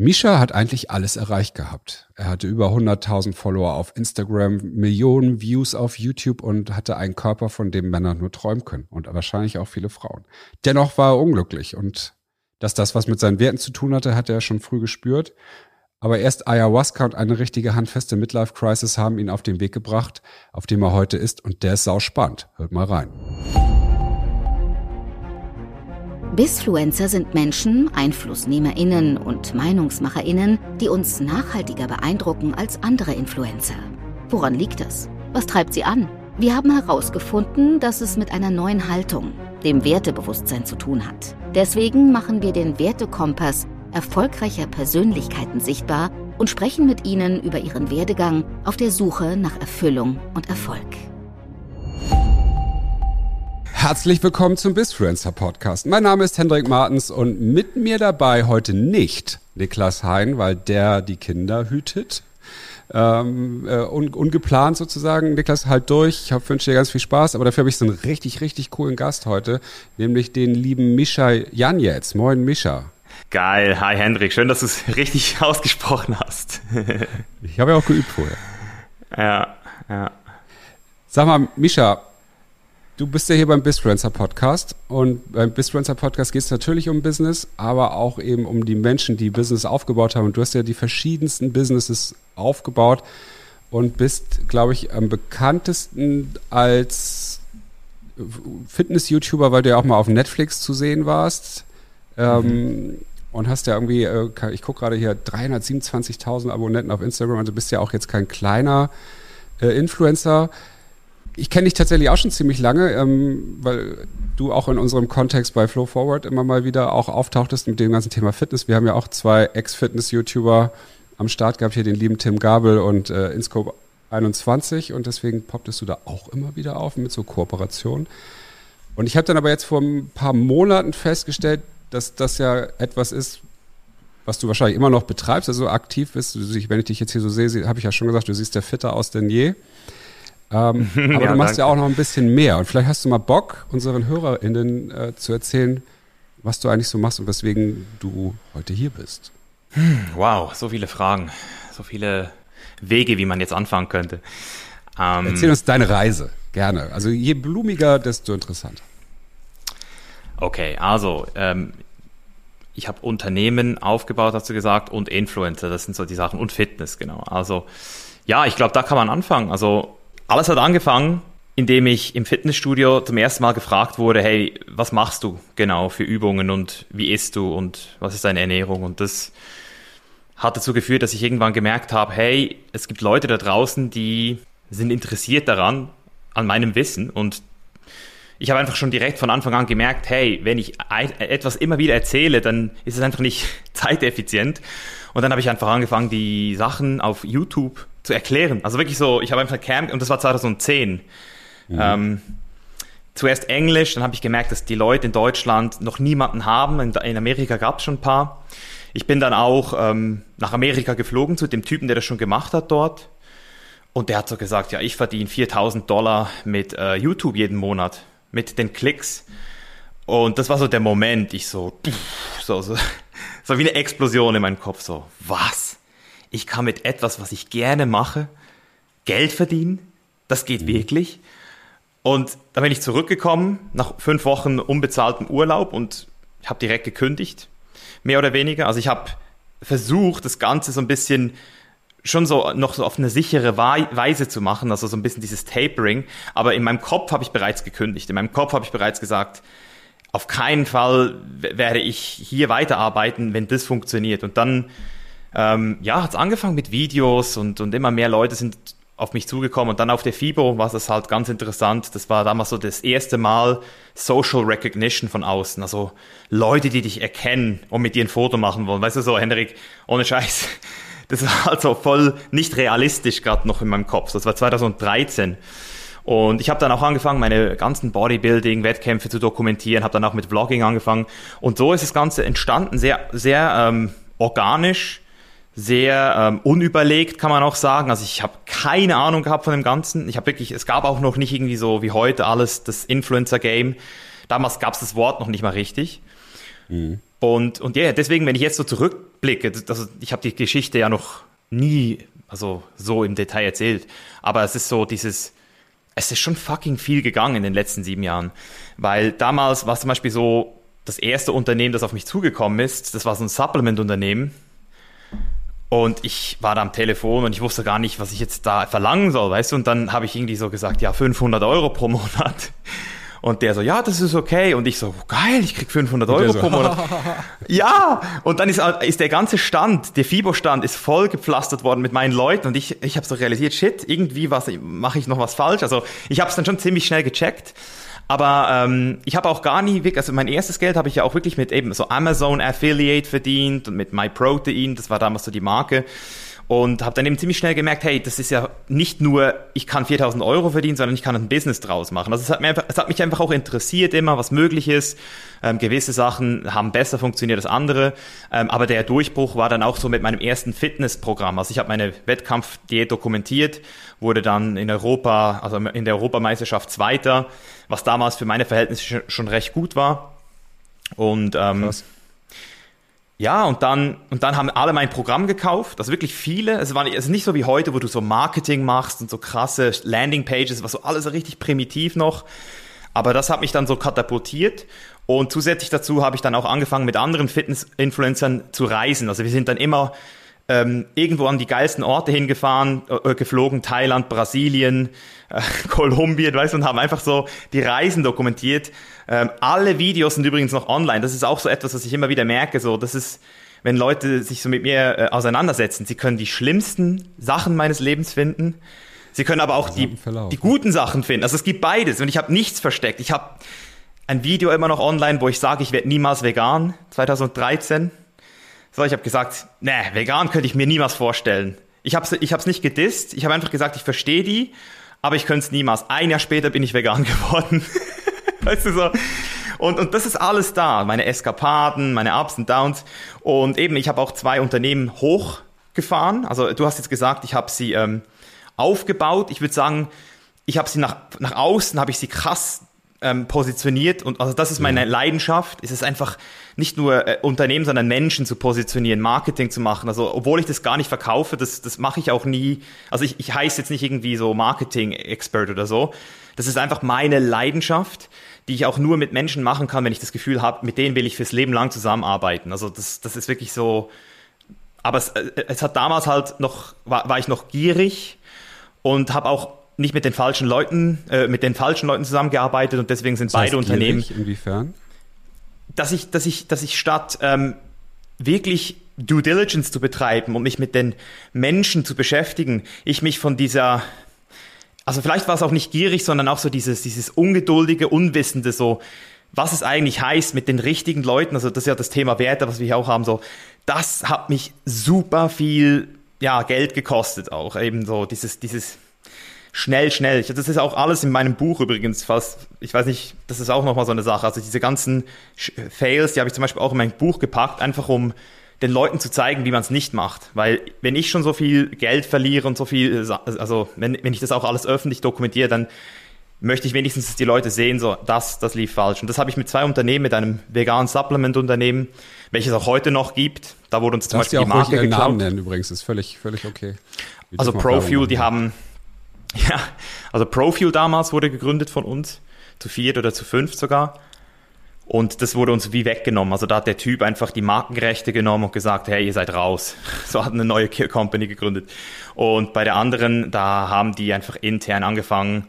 Misha hat eigentlich alles erreicht gehabt. Er hatte über 100.000 Follower auf Instagram, Millionen Views auf YouTube und hatte einen Körper, von dem Männer nur träumen können und wahrscheinlich auch viele Frauen. Dennoch war er unglücklich und dass das was mit seinen Werten zu tun hatte, hat er schon früh gespürt. Aber erst Ayahuasca und eine richtige handfeste Midlife Crisis haben ihn auf den Weg gebracht, auf dem er heute ist und der ist sau spannend. Hört mal rein. Bisfluencer sind Menschen, EinflussnehmerInnen und MeinungsmacherInnen, die uns nachhaltiger beeindrucken als andere Influencer. Woran liegt das? Was treibt sie an? Wir haben herausgefunden, dass es mit einer neuen Haltung, dem Wertebewusstsein zu tun hat. Deswegen machen wir den Wertekompass erfolgreicher Persönlichkeiten sichtbar und sprechen mit ihnen über ihren Werdegang auf der Suche nach Erfüllung und Erfolg. Herzlich willkommen zum Bisfluencer Podcast. Mein Name ist Hendrik Martens und mit mir dabei heute nicht Niklas Hein, weil der die Kinder hütet. Ähm, äh, un ungeplant sozusagen. Niklas, halt durch. Ich wünsche dir ganz viel Spaß, aber dafür habe ich so einen richtig, richtig coolen Gast heute, nämlich den lieben Mischa Janjetz. Moin, Mischa. Geil. Hi, Hendrik. Schön, dass du es richtig ausgesprochen hast. ich habe ja auch geübt vorher. Ja, ja. Sag mal, Mischa, Du bist ja hier beim Bisfluencer Podcast und beim Bisfluencer Podcast geht es natürlich um Business, aber auch eben um die Menschen, die Business aufgebaut haben. Und du hast ja die verschiedensten Businesses aufgebaut und bist, glaube ich, am bekanntesten als Fitness-YouTuber, weil du ja auch mal auf Netflix zu sehen warst. Ähm, mhm. und hast ja irgendwie, äh, ich gucke gerade hier, 327.000 Abonnenten auf Instagram. Also bist ja auch jetzt kein kleiner äh, Influencer ich kenne dich tatsächlich auch schon ziemlich lange, ähm, weil du auch in unserem Kontext bei Flow Forward immer mal wieder auch auftauchtest mit dem ganzen Thema Fitness. Wir haben ja auch zwei Ex-Fitness-YouTuber am Start gehabt, hier den lieben Tim Gabel und äh, Inscope 21 und deswegen popptest du da auch immer wieder auf mit so Kooperationen. Und ich habe dann aber jetzt vor ein paar Monaten festgestellt, dass das ja etwas ist, was du wahrscheinlich immer noch betreibst, also aktiv bist. Wenn ich dich jetzt hier so sehe, habe ich ja schon gesagt, du siehst ja fitter aus denn je. Ähm, aber ja, du machst danke. ja auch noch ein bisschen mehr. Und vielleicht hast du mal Bock, unseren HörerInnen äh, zu erzählen, was du eigentlich so machst und weswegen du heute hier bist. Hm, wow, so viele Fragen, so viele Wege, wie man jetzt anfangen könnte. Ähm, Erzähl uns deine Reise, gerne. Also je blumiger, desto interessanter. Okay, also ähm, ich habe Unternehmen aufgebaut, hast du gesagt, und Influencer, das sind so die Sachen, und Fitness, genau. Also ja, ich glaube, da kann man anfangen. Also alles hat angefangen, indem ich im Fitnessstudio zum ersten Mal gefragt wurde, hey, was machst du genau für Übungen und wie isst du und was ist deine Ernährung? Und das hat dazu geführt, dass ich irgendwann gemerkt habe, hey, es gibt Leute da draußen, die sind interessiert daran, an meinem Wissen und ich habe einfach schon direkt von Anfang an gemerkt, hey, wenn ich etwas immer wieder erzähle, dann ist es einfach nicht zeiteffizient. Und dann habe ich einfach angefangen, die Sachen auf YouTube zu erklären. Also wirklich so, ich habe einfach Camp und das war 2010. Mhm. Ähm, zuerst Englisch, dann habe ich gemerkt, dass die Leute in Deutschland noch niemanden haben. In, in Amerika gab es schon ein paar. Ich bin dann auch ähm, nach Amerika geflogen zu dem Typen, der das schon gemacht hat dort. Und der hat so gesagt, ja, ich verdiene 4000 Dollar mit äh, YouTube jeden Monat, mit den Klicks. Und das war so der Moment, ich so, so, so, so wie eine Explosion in meinem Kopf, so, was? Ich kann mit etwas, was ich gerne mache, Geld verdienen. Das geht mhm. wirklich. Und dann bin ich zurückgekommen nach fünf Wochen unbezahltem Urlaub und habe direkt gekündigt, mehr oder weniger. Also ich habe versucht, das Ganze so ein bisschen schon so noch so auf eine sichere Weise zu machen, also so ein bisschen dieses Tapering. Aber in meinem Kopf habe ich bereits gekündigt. In meinem Kopf habe ich bereits gesagt, auf keinen Fall werde ich hier weiterarbeiten, wenn das funktioniert. Und dann ähm, ja, hat es angefangen mit Videos und, und immer mehr Leute sind auf mich zugekommen und dann auf der FIBO war es halt ganz interessant. Das war damals so das erste Mal Social Recognition von außen. Also Leute, die dich erkennen und mit dir ein Foto machen wollen. Weißt du so, Henrik, ohne Scheiß. Das war halt so voll nicht realistisch gerade noch in meinem Kopf. Das war 2013. Und ich habe dann auch angefangen, meine ganzen Bodybuilding-Wettkämpfe zu dokumentieren, habe dann auch mit Vlogging angefangen. Und so ist das Ganze entstanden, sehr, sehr ähm, organisch sehr ähm, unüberlegt, kann man auch sagen. Also ich habe keine Ahnung gehabt von dem Ganzen. Ich habe wirklich, es gab auch noch nicht irgendwie so wie heute alles das Influencer-Game. Damals gab es das Wort noch nicht mal richtig. Mhm. Und, und ja, yeah, deswegen, wenn ich jetzt so zurückblicke, das, ich habe die Geschichte ja noch nie also so im Detail erzählt, aber es ist so dieses, es ist schon fucking viel gegangen in den letzten sieben Jahren, weil damals war es zum Beispiel so, das erste Unternehmen, das auf mich zugekommen ist, das war so ein Supplement-Unternehmen, und ich war da am Telefon und ich wusste gar nicht, was ich jetzt da verlangen soll, weißt du? Und dann habe ich irgendwie so gesagt, ja, 500 Euro pro Monat. Und der so, ja, das ist okay. Und ich so, geil, ich krieg 500 Euro so, pro Monat. ja, und dann ist, ist der ganze Stand, der FIBO-Stand ist voll gepflastert worden mit meinen Leuten. Und ich, ich habe so realisiert, shit, irgendwie mache ich noch was falsch. Also ich habe es dann schon ziemlich schnell gecheckt. Aber ähm, ich habe auch gar nie wirklich, also mein erstes Geld habe ich ja auch wirklich mit eben so Amazon Affiliate verdient und mit MyProtein, das war damals so die Marke und habe dann eben ziemlich schnell gemerkt, hey, das ist ja nicht nur, ich kann 4000 Euro verdienen, sondern ich kann ein Business draus machen. Also es hat, mir einfach, es hat mich einfach auch interessiert immer, was möglich ist. Ähm, gewisse Sachen haben besser funktioniert als andere, ähm, aber der Durchbruch war dann auch so mit meinem ersten Fitnessprogramm. Also ich habe meine Wettkampfdiät dokumentiert, wurde dann in Europa, also in der Europameisterschaft Zweiter, was damals für meine Verhältnisse schon recht gut war. Und ähm, Krass. Ja, und dann, und dann haben alle mein Programm gekauft, also wirklich viele. Es war nicht, es ist nicht so wie heute, wo du so Marketing machst und so krasse Landingpages, was so alles so richtig primitiv noch. Aber das hat mich dann so katapultiert. Und zusätzlich dazu habe ich dann auch angefangen, mit anderen Fitness-Influencern zu reisen. Also wir sind dann immer ähm, irgendwo an die geilsten Orte hingefahren, äh, geflogen, Thailand, Brasilien, äh, Kolumbien, weißt du, und haben einfach so die Reisen dokumentiert. Ähm, alle Videos sind übrigens noch online. Das ist auch so etwas, was ich immer wieder merke. So, das ist, wenn Leute sich so mit mir äh, auseinandersetzen, sie können die schlimmsten Sachen meines Lebens finden. Sie können aber auch die, die guten Sachen finden. Also es gibt beides und ich habe nichts versteckt. Ich habe ein Video immer noch online, wo ich sage, ich werde niemals vegan, 2013. So, ich habe gesagt, ne, vegan könnte ich mir niemals vorstellen. Ich habe es ich nicht gedisst, ich habe einfach gesagt, ich verstehe die, aber ich könnte es niemals. Ein Jahr später bin ich vegan geworden. weißt du so? Und, und das ist alles da, meine Eskapaden, meine Ups und Downs. Und eben, ich habe auch zwei Unternehmen hochgefahren. Also du hast jetzt gesagt, ich habe sie ähm, aufgebaut. Ich würde sagen, ich habe sie nach, nach außen, habe ich sie krass ähm, positioniert. Und also das ist meine. Leidenschaft. Es ist einfach nicht nur äh, Unternehmen, sondern Menschen zu positionieren, Marketing zu machen. Also obwohl ich das gar nicht verkaufe, das, das mache ich auch nie. Also ich, ich heiße jetzt nicht irgendwie so Marketing-Expert oder so. Das ist einfach meine Leidenschaft die ich auch nur mit Menschen machen kann, wenn ich das Gefühl habe, mit denen will ich fürs Leben lang zusammenarbeiten. Also das, das ist wirklich so. Aber es, äh, es hat damals halt noch, war, war ich noch gierig und habe auch nicht mit den falschen Leuten, äh, mit den falschen Leuten zusammengearbeitet und deswegen sind das beide Unternehmen. Inwiefern? Dass ich, dass ich, dass ich statt ähm, wirklich Due Diligence zu betreiben und mich mit den Menschen zu beschäftigen, ich mich von dieser also vielleicht war es auch nicht gierig, sondern auch so dieses, dieses ungeduldige, unwissende, so, was es eigentlich heißt mit den richtigen Leuten. Also das ist ja das Thema Werte, was wir hier auch haben, so, das hat mich super viel, ja, Geld gekostet auch. Eben so dieses, dieses, schnell, schnell. Das ist auch alles in meinem Buch übrigens fast. Ich weiß nicht, das ist auch nochmal so eine Sache. Also diese ganzen Fails, die habe ich zum Beispiel auch in mein Buch gepackt, einfach um den Leuten zu zeigen, wie man es nicht macht. Weil wenn ich schon so viel Geld verliere und so viel, also wenn, wenn ich das auch alles öffentlich dokumentiere, dann möchte ich wenigstens, dass die Leute sehen, so, das, das lief falsch. Und das habe ich mit zwei Unternehmen, mit einem veganen Supplement-Unternehmen, welches auch heute noch gibt. Da wurde uns zum Beispiel die Marke geklaut. Namen nennen übrigens, ist völlig, völlig okay. Wir also ProFuel, die haben, ja, also ProFuel damals wurde gegründet von uns, zu viert oder zu fünf sogar. Und das wurde uns wie weggenommen. Also da hat der Typ einfach die Markenrechte genommen und gesagt, hey, ihr seid raus. So hat eine neue Company gegründet. Und bei der anderen, da haben die einfach intern angefangen.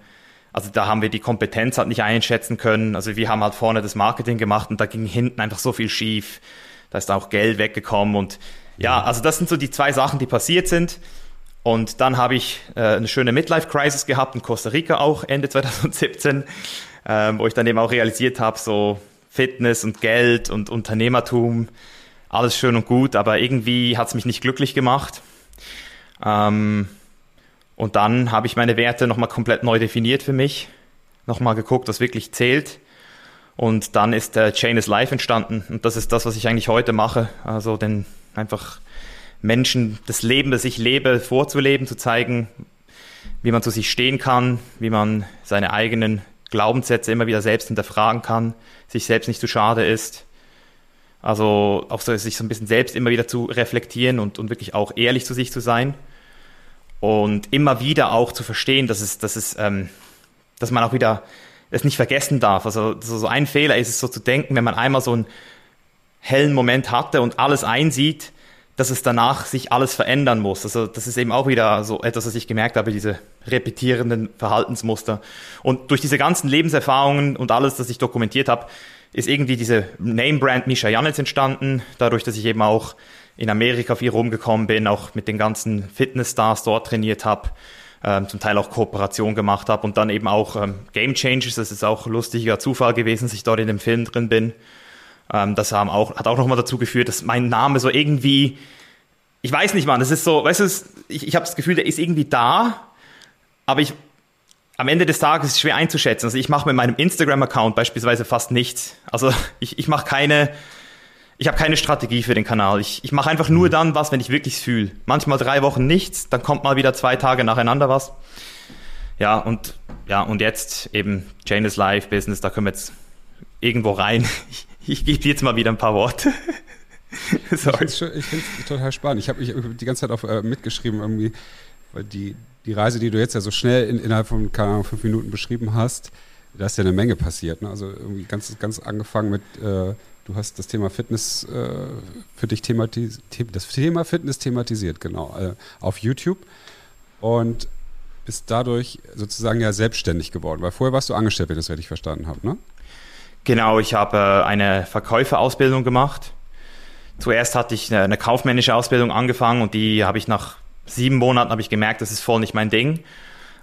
Also da haben wir die Kompetenz halt nicht einschätzen können. Also wir haben halt vorne das Marketing gemacht und da ging hinten einfach so viel schief. Da ist auch Geld weggekommen und ja, also das sind so die zwei Sachen, die passiert sind. Und dann habe ich äh, eine schöne Midlife-Crisis gehabt in Costa Rica auch Ende 2017, äh, wo ich dann eben auch realisiert habe, so Fitness und Geld und Unternehmertum, alles schön und gut, aber irgendwie hat es mich nicht glücklich gemacht. Ähm, und dann habe ich meine Werte nochmal komplett neu definiert für mich, nochmal geguckt, was wirklich zählt. Und dann ist der Chain is Life entstanden. Und das ist das, was ich eigentlich heute mache. Also den einfach Menschen das Leben, das ich lebe, vorzuleben, zu zeigen, wie man zu sich stehen kann, wie man seine eigenen Glaubenssätze immer wieder selbst hinterfragen kann, sich selbst nicht zu schade ist. Also auch so, sich so ein bisschen selbst immer wieder zu reflektieren und, und wirklich auch ehrlich zu sich zu sein. Und immer wieder auch zu verstehen, dass es, dass es, ähm, dass man auch wieder es nicht vergessen darf. Also so ein Fehler ist es so zu denken, wenn man einmal so einen hellen Moment hatte und alles einsieht, dass es danach sich alles verändern muss. Also das ist eben auch wieder so etwas, was ich gemerkt habe, diese repetierenden Verhaltensmuster. Und durch diese ganzen Lebenserfahrungen und alles, das ich dokumentiert habe, ist irgendwie diese Name-Brand Misha Janitz entstanden, dadurch, dass ich eben auch in Amerika viel rumgekommen bin, auch mit den ganzen Fitnessstars dort trainiert habe, ähm, zum Teil auch Kooperation gemacht habe und dann eben auch ähm, Game Changers, das ist auch lustiger Zufall gewesen, dass ich dort in dem Film drin bin. Ähm, das haben auch, hat auch nochmal dazu geführt, dass mein Name so irgendwie, ich weiß nicht, Mann, das ist so, weißt du, ich, ich habe das Gefühl, der ist irgendwie da, aber ich, am Ende des Tages ist es schwer einzuschätzen. Also ich mache mit meinem Instagram-Account beispielsweise fast nichts. Also ich, ich mache keine, ich habe keine Strategie für den Kanal. Ich, ich mache einfach nur mhm. dann was, wenn ich wirklich fühle. Manchmal drei Wochen nichts, dann kommt mal wieder zwei Tage nacheinander was. Ja, und ja, und jetzt eben Janus Live Business, da können wir jetzt irgendwo rein. Ich, ich gebe dir jetzt mal wieder ein paar Worte. Sorry. Ich finde es total spannend. Ich habe die ganze Zeit auch äh, mitgeschrieben, irgendwie, weil die, die Reise, die du jetzt ja so schnell in, innerhalb von, keine Ahnung, fünf Minuten beschrieben hast, da ist ja eine Menge passiert. Ne? Also irgendwie ganz, ganz angefangen mit, äh, du hast das Thema Fitness äh, für dich thematisiert, das Thema Fitness thematisiert, genau, äh, auf YouTube. Und bist dadurch sozusagen ja selbstständig geworden, weil vorher warst du angestellt, wenn ich das richtig verstanden habe, ne? Genau, ich habe äh, eine Verkäuferausbildung gemacht. Zuerst hatte ich eine, kaufmännische Ausbildung angefangen und die habe ich nach sieben Monaten habe ich gemerkt, das ist voll nicht mein Ding.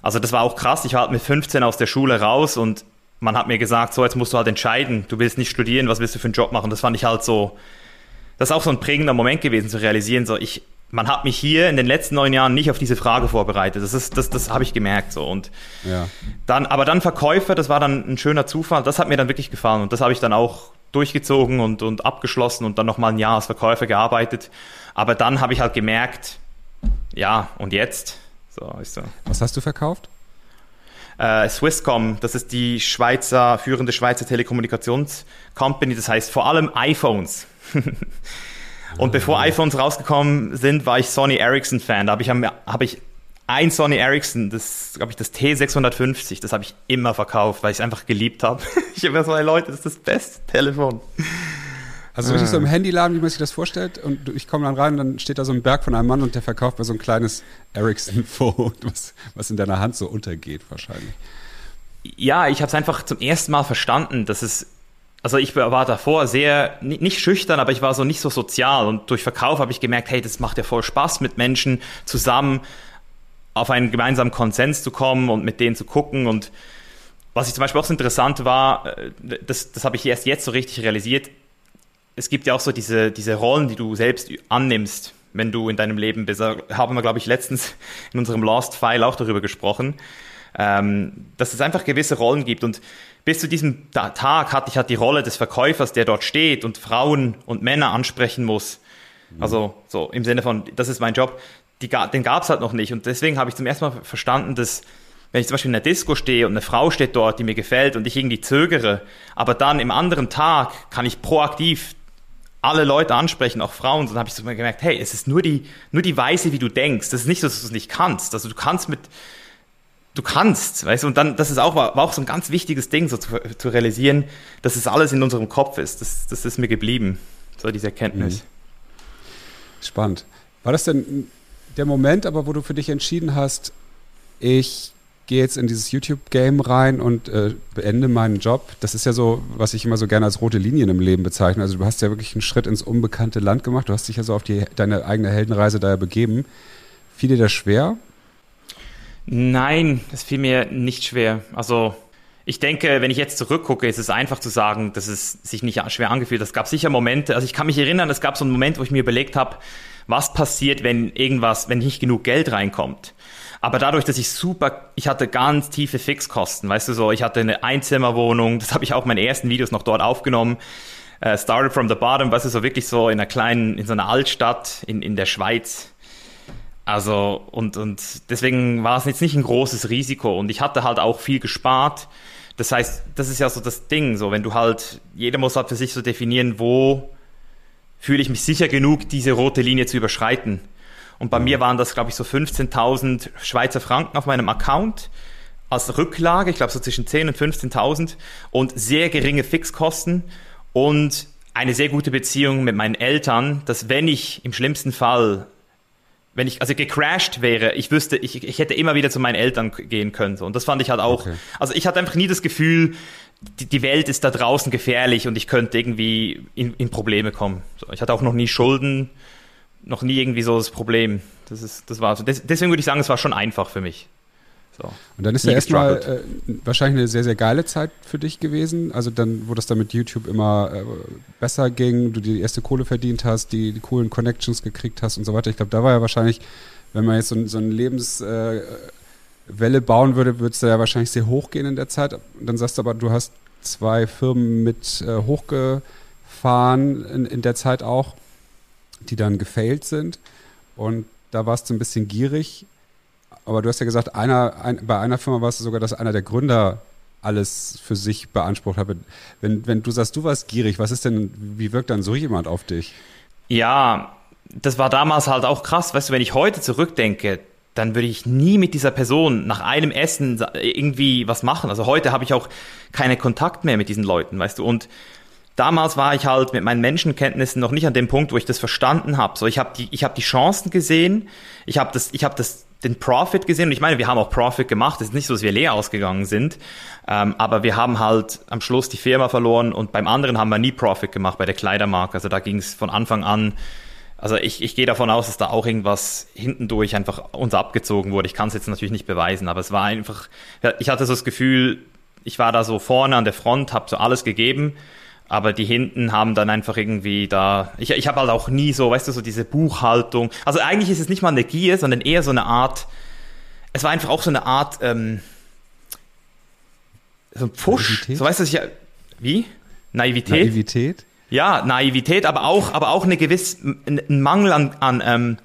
Also das war auch krass. Ich war halt mit 15 aus der Schule raus und man hat mir gesagt, so jetzt musst du halt entscheiden. Du willst nicht studieren, was willst du für einen Job machen? Das fand ich halt so. Das ist auch so ein prägender Moment gewesen zu realisieren. So ich man hat mich hier in den letzten neun Jahren nicht auf diese Frage vorbereitet. Das ist, das, das habe ich gemerkt so. Und ja. dann, aber dann Verkäufer, das war dann ein schöner Zufall. Das hat mir dann wirklich gefallen und das habe ich dann auch durchgezogen und, und abgeschlossen und dann nochmal ein Jahr als Verkäufer gearbeitet. Aber dann habe ich halt gemerkt, ja, und jetzt? So, ist so. Was hast du verkauft? Äh, Swisscom, das ist die Schweizer, führende Schweizer Telekommunikationscompany, das heißt vor allem iPhones. Und bevor iPhones rausgekommen sind, war ich Sony Ericsson Fan. Da habe ich, hab ich ein Sony Ericsson, das glaube ich das T650, das habe ich immer verkauft, weil ich es einfach geliebt habe. ich habe so, hey Leute, das ist das beste Telefon. Also richtig so im Handyladen, wie man sich das vorstellt, und ich komme dann rein, dann steht da so ein Berg von einem Mann und der verkauft mir so ein kleines Ericsson-Phone, was, was in deiner Hand so untergeht wahrscheinlich. Ja, ich habe es einfach zum ersten Mal verstanden, dass es also ich war davor sehr, nicht schüchtern, aber ich war so nicht so sozial. Und durch Verkauf habe ich gemerkt, hey, das macht ja voll Spaß mit Menschen zusammen auf einen gemeinsamen Konsens zu kommen und mit denen zu gucken. Und was ich zum Beispiel auch so interessant war, äh, das, das habe ich erst jetzt so richtig realisiert, es gibt ja auch so diese, diese Rollen, die du selbst annimmst, wenn du in deinem Leben bist. Da haben wir, glaube ich, letztens in unserem Lost File auch darüber gesprochen, ähm, dass es einfach gewisse Rollen gibt. Und bis zu diesem Tag hatte ich halt die Rolle des Verkäufers, der dort steht und Frauen und Männer ansprechen muss. Mhm. Also so im Sinne von, das ist mein Job. Die, den gab es halt noch nicht. Und deswegen habe ich zum ersten Mal verstanden, dass wenn ich zum Beispiel in der Disco stehe und eine Frau steht dort, die mir gefällt und ich irgendwie zögere, aber dann im anderen Tag kann ich proaktiv alle Leute ansprechen, auch Frauen, und dann habe ich so gemerkt, hey, es ist nur die, nur die Weise, wie du denkst. Das ist nicht so, dass du es nicht kannst. Also du kannst mit, du kannst, weißt du, und dann, das ist auch, war, auch so ein ganz wichtiges Ding, so zu, zu realisieren, dass es alles in unserem Kopf ist. Das, das ist mir geblieben, so diese Erkenntnis. Mhm. Spannend. War das denn der Moment, aber wo du für dich entschieden hast, ich gehe jetzt in dieses YouTube-Game rein und äh, beende meinen Job. Das ist ja so, was ich immer so gerne als rote Linien im Leben bezeichne. Also du hast ja wirklich einen Schritt ins unbekannte Land gemacht. Du hast dich ja so auf die, deine eigene Heldenreise da begeben. Fiel dir das schwer? Nein, das fiel mir nicht schwer. Also ich denke, wenn ich jetzt zurückgucke, ist es einfach zu sagen, dass es sich nicht schwer angefühlt hat. Es gab sicher Momente, also ich kann mich erinnern, es gab so einen Moment, wo ich mir überlegt habe, was passiert, wenn irgendwas, wenn nicht genug Geld reinkommt. Aber dadurch, dass ich super, ich hatte ganz tiefe Fixkosten, weißt du so, ich hatte eine Einzimmerwohnung, das habe ich auch meine ersten Videos noch dort aufgenommen. Uh, started from the bottom, weißt du, so wirklich so in einer kleinen, in so einer Altstadt in, in der Schweiz also, und, und deswegen war es jetzt nicht ein großes Risiko und ich hatte halt auch viel gespart. Das heißt, das ist ja so das Ding, so wenn du halt, jeder muss halt für sich so definieren, wo fühle ich mich sicher genug, diese rote Linie zu überschreiten. Und bei mir waren das, glaube ich, so 15.000 Schweizer Franken auf meinem Account als Rücklage, ich glaube so zwischen 10.000 und 15.000 und sehr geringe Fixkosten und eine sehr gute Beziehung mit meinen Eltern, dass wenn ich im schlimmsten Fall, wenn ich also gecrashed wäre, ich wüsste, ich, ich hätte immer wieder zu meinen Eltern gehen können. So. Und das fand ich halt auch. Okay. Also ich hatte einfach nie das Gefühl, die, die Welt ist da draußen gefährlich und ich könnte irgendwie in, in Probleme kommen. So. Ich hatte auch noch nie Schulden, noch nie irgendwie so das Problem. Das ist, das war so. deswegen würde ich sagen, es war schon einfach für mich. So. Und dann ist ja erstmal äh, wahrscheinlich eine sehr, sehr geile Zeit für dich gewesen. Also dann, wo das dann mit YouTube immer äh, besser ging, du die erste Kohle verdient hast, die, die coolen Connections gekriegt hast und so weiter. Ich glaube, da war ja wahrscheinlich, wenn man jetzt so, so eine Lebenswelle äh, bauen würde, würde es da ja wahrscheinlich sehr hoch gehen in der Zeit. Und dann sagst du aber, du hast zwei Firmen mit äh, hochgefahren in, in der Zeit auch, die dann gefailt sind. Und da warst du ein bisschen gierig aber du hast ja gesagt, einer, ein, bei einer Firma war es sogar, dass einer der Gründer alles für sich beansprucht hat. Wenn, wenn du sagst, du warst gierig, was ist denn, wie wirkt dann so jemand auf dich? Ja, das war damals halt auch krass. Weißt du, wenn ich heute zurückdenke, dann würde ich nie mit dieser Person nach einem Essen irgendwie was machen. Also heute habe ich auch keine Kontakt mehr mit diesen Leuten, weißt du. Und damals war ich halt mit meinen Menschenkenntnissen noch nicht an dem Punkt, wo ich das verstanden habe. So, ich habe die, ich habe die Chancen gesehen, ich habe das, ich habe das den Profit gesehen. Und ich meine, wir haben auch Profit gemacht. Es ist nicht so, dass wir leer ausgegangen sind. Ähm, aber wir haben halt am Schluss die Firma verloren und beim anderen haben wir nie Profit gemacht, bei der Kleidermarke. Also da ging es von Anfang an. Also ich, ich gehe davon aus, dass da auch irgendwas hintendurch einfach uns abgezogen wurde. Ich kann es jetzt natürlich nicht beweisen, aber es war einfach, ich hatte so das Gefühl, ich war da so vorne an der Front, habe so alles gegeben aber die hinten haben dann einfach irgendwie da. Ich, ich habe halt auch nie so, weißt du, so diese Buchhaltung. Also eigentlich ist es nicht mal eine Gier, sondern eher so eine Art. Es war einfach auch so eine Art. Ähm, so ein. Naivität? So weißt du, ich. Wie? Naivität? Naivität? Ja, Naivität, aber auch, aber auch eine gewiss, ein Mangel an, an ähm,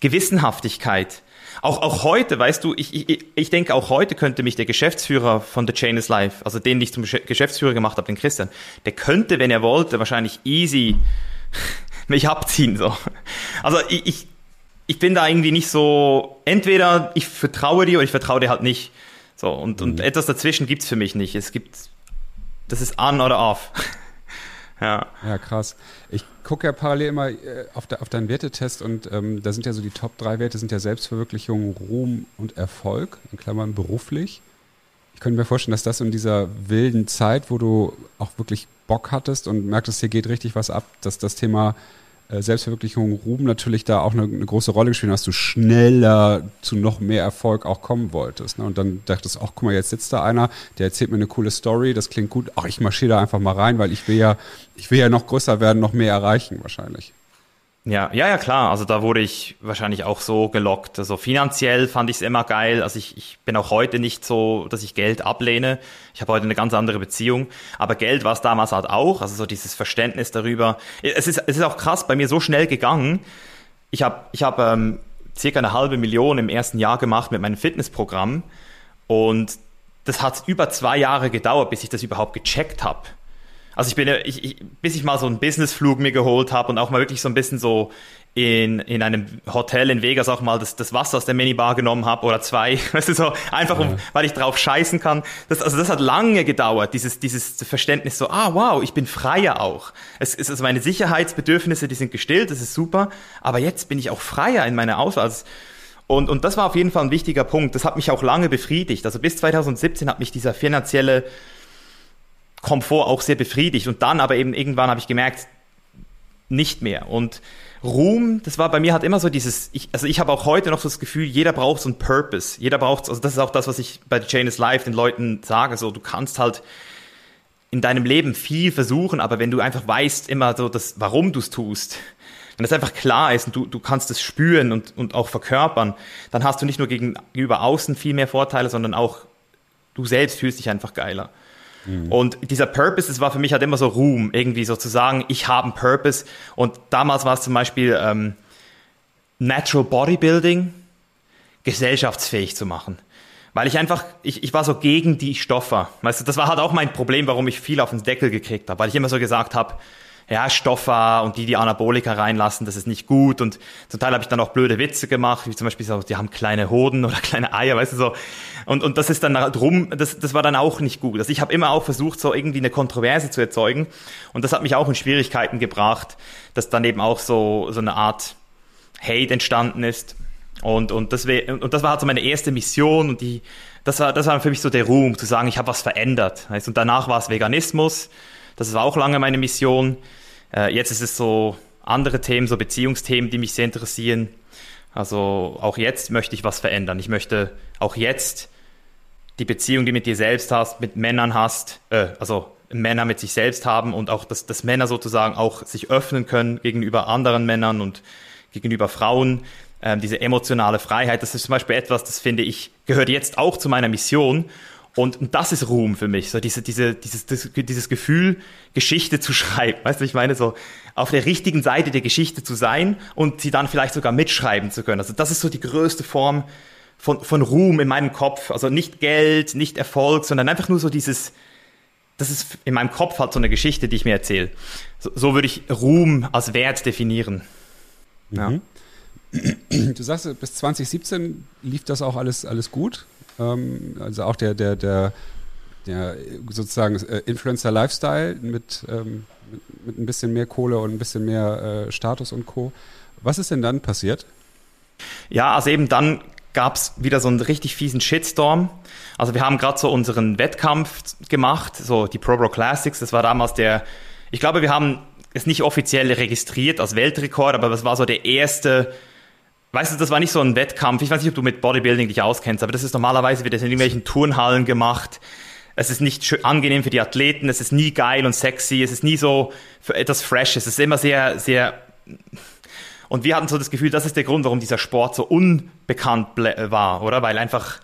Gewissenhaftigkeit. Auch, auch heute, weißt du, ich, ich, ich denke, auch heute könnte mich der Geschäftsführer von The Chain is Life, also den ich zum Geschäftsführer gemacht habe, den Christian, der könnte, wenn er wollte, wahrscheinlich easy mich abziehen. So. Also ich, ich, ich bin da irgendwie nicht so, entweder ich vertraue dir oder ich vertraue dir halt nicht. So, und, mhm. und etwas dazwischen gibt's für mich nicht. Es gibt, das ist an oder off. Ja. Ja, krass. Ich gucke ja parallel immer äh, auf, de, auf deinen Wertetest und ähm, da sind ja so die Top 3 Werte sind ja Selbstverwirklichung, Ruhm und Erfolg, in Klammern beruflich. Ich könnte mir vorstellen, dass das in dieser wilden Zeit, wo du auch wirklich Bock hattest und merktest, hier geht richtig was ab, dass das Thema Selbstverwirklichung, Ruhm natürlich da auch eine, eine, große Rolle gespielt, dass du schneller zu noch mehr Erfolg auch kommen wolltest. Ne? Und dann dachtest du, ach guck mal, jetzt sitzt da einer, der erzählt mir eine coole Story, das klingt gut, ach ich marschiere da einfach mal rein, weil ich will ja, ich will ja noch größer werden, noch mehr erreichen wahrscheinlich. Ja, ja, ja, klar. Also da wurde ich wahrscheinlich auch so gelockt. Also finanziell fand ich es immer geil. Also ich, ich bin auch heute nicht so, dass ich Geld ablehne. Ich habe heute eine ganz andere Beziehung. Aber Geld war es damals halt auch. Also so dieses Verständnis darüber. Es ist, es ist auch krass bei mir so schnell gegangen. Ich habe ich hab, ähm, circa eine halbe Million im ersten Jahr gemacht mit meinem Fitnessprogramm. Und das hat über zwei Jahre gedauert, bis ich das überhaupt gecheckt habe. Also ich bin ja, ich, ich, bis ich mal so einen Businessflug mir geholt habe und auch mal wirklich so ein bisschen so in, in einem Hotel in Vegas auch mal das, das Wasser aus der Minibar genommen habe oder zwei, weißt du, so einfach, um, weil ich drauf scheißen kann. Das, also das hat lange gedauert, dieses, dieses Verständnis so, ah wow, ich bin freier auch. Es, es, also meine Sicherheitsbedürfnisse, die sind gestillt, das ist super, aber jetzt bin ich auch freier in meiner Auswahl. Also, und, und das war auf jeden Fall ein wichtiger Punkt. Das hat mich auch lange befriedigt. Also bis 2017 hat mich dieser finanzielle Komfort auch sehr befriedigt. Und dann aber eben irgendwann habe ich gemerkt, nicht mehr. Und Ruhm, das war bei mir halt immer so dieses, ich, also ich habe auch heute noch so das Gefühl, jeder braucht so einen Purpose. Jeder braucht, also das ist auch das, was ich bei The Chain is Life den Leuten sage, so du kannst halt in deinem Leben viel versuchen, aber wenn du einfach weißt immer so, das, warum du es tust, wenn das einfach klar ist und du, du kannst es spüren und, und auch verkörpern, dann hast du nicht nur gegenüber außen viel mehr Vorteile, sondern auch du selbst fühlst dich einfach geiler. Mhm. Und dieser Purpose, das war für mich halt immer so Ruhm, irgendwie sozusagen, ich habe einen Purpose. Und damals war es zum Beispiel ähm, Natural Bodybuilding gesellschaftsfähig zu machen. Weil ich einfach, ich, ich war so gegen die Stoffer. Weißt du, das war halt auch mein Problem, warum ich viel auf den Deckel gekriegt habe. Weil ich immer so gesagt habe, ja, Stoffa und die, die Anabolika reinlassen, das ist nicht gut. Und zum Teil habe ich dann auch blöde Witze gemacht, wie zum Beispiel so, die haben kleine Hoden oder kleine Eier, weißt du so. Und, und das ist dann drum, das, das war dann auch nicht gut. Also ich habe immer auch versucht, so irgendwie eine Kontroverse zu erzeugen. Und das hat mich auch in Schwierigkeiten gebracht, dass dann eben auch so, so eine Art Hate entstanden ist. Und, und, das, und das war halt so meine erste Mission und die, das war, das war für mich so der Ruhm, zu sagen, ich habe was verändert. Und danach war es Veganismus, das war auch lange meine Mission. Äh, jetzt ist es so andere Themen, so Beziehungsthemen, die mich sehr interessieren. Also auch jetzt möchte ich was verändern. Ich möchte auch jetzt die Beziehung, die mit dir selbst hast, mit Männern hast, äh, also Männer mit sich selbst haben und auch, dass, dass Männer sozusagen auch sich öffnen können gegenüber anderen Männern und gegenüber Frauen. Ähm, diese emotionale Freiheit, das ist zum Beispiel etwas, das finde ich, gehört jetzt auch zu meiner Mission. Und, und das ist Ruhm für mich, so diese, diese, dieses, dieses Gefühl, Geschichte zu schreiben. Weißt du, ich meine, so auf der richtigen Seite der Geschichte zu sein und sie dann vielleicht sogar mitschreiben zu können. Also das ist so die größte Form von, von Ruhm in meinem Kopf. Also nicht Geld, nicht Erfolg, sondern einfach nur so dieses, das ist in meinem Kopf halt so eine Geschichte, die ich mir erzähle. So, so würde ich Ruhm als Wert definieren. Ja. Mhm. Du sagst, bis 2017 lief das auch alles, alles gut. Ähm, also auch der, der, der, der sozusagen äh, Influencer-Lifestyle mit, ähm, mit, mit, ein bisschen mehr Kohle und ein bisschen mehr äh, Status und Co. Was ist denn dann passiert? Ja, also eben dann gab es wieder so einen richtig fiesen Shitstorm. Also wir haben gerade so unseren Wettkampf gemacht, so die Pro Pro Classics. Das war damals der, ich glaube, wir haben es nicht offiziell registriert als Weltrekord, aber das war so der erste Weißt du, das war nicht so ein Wettkampf. Ich weiß nicht, ob du mit Bodybuilding dich auskennst, aber das ist normalerweise wird das in irgendwelchen Turnhallen gemacht. Es ist nicht angenehm für die Athleten, es ist nie geil und sexy, es ist nie so etwas fresh, es ist immer sehr, sehr. Und wir hatten so das Gefühl, das ist der Grund, warum dieser Sport so unbekannt war, oder? Weil einfach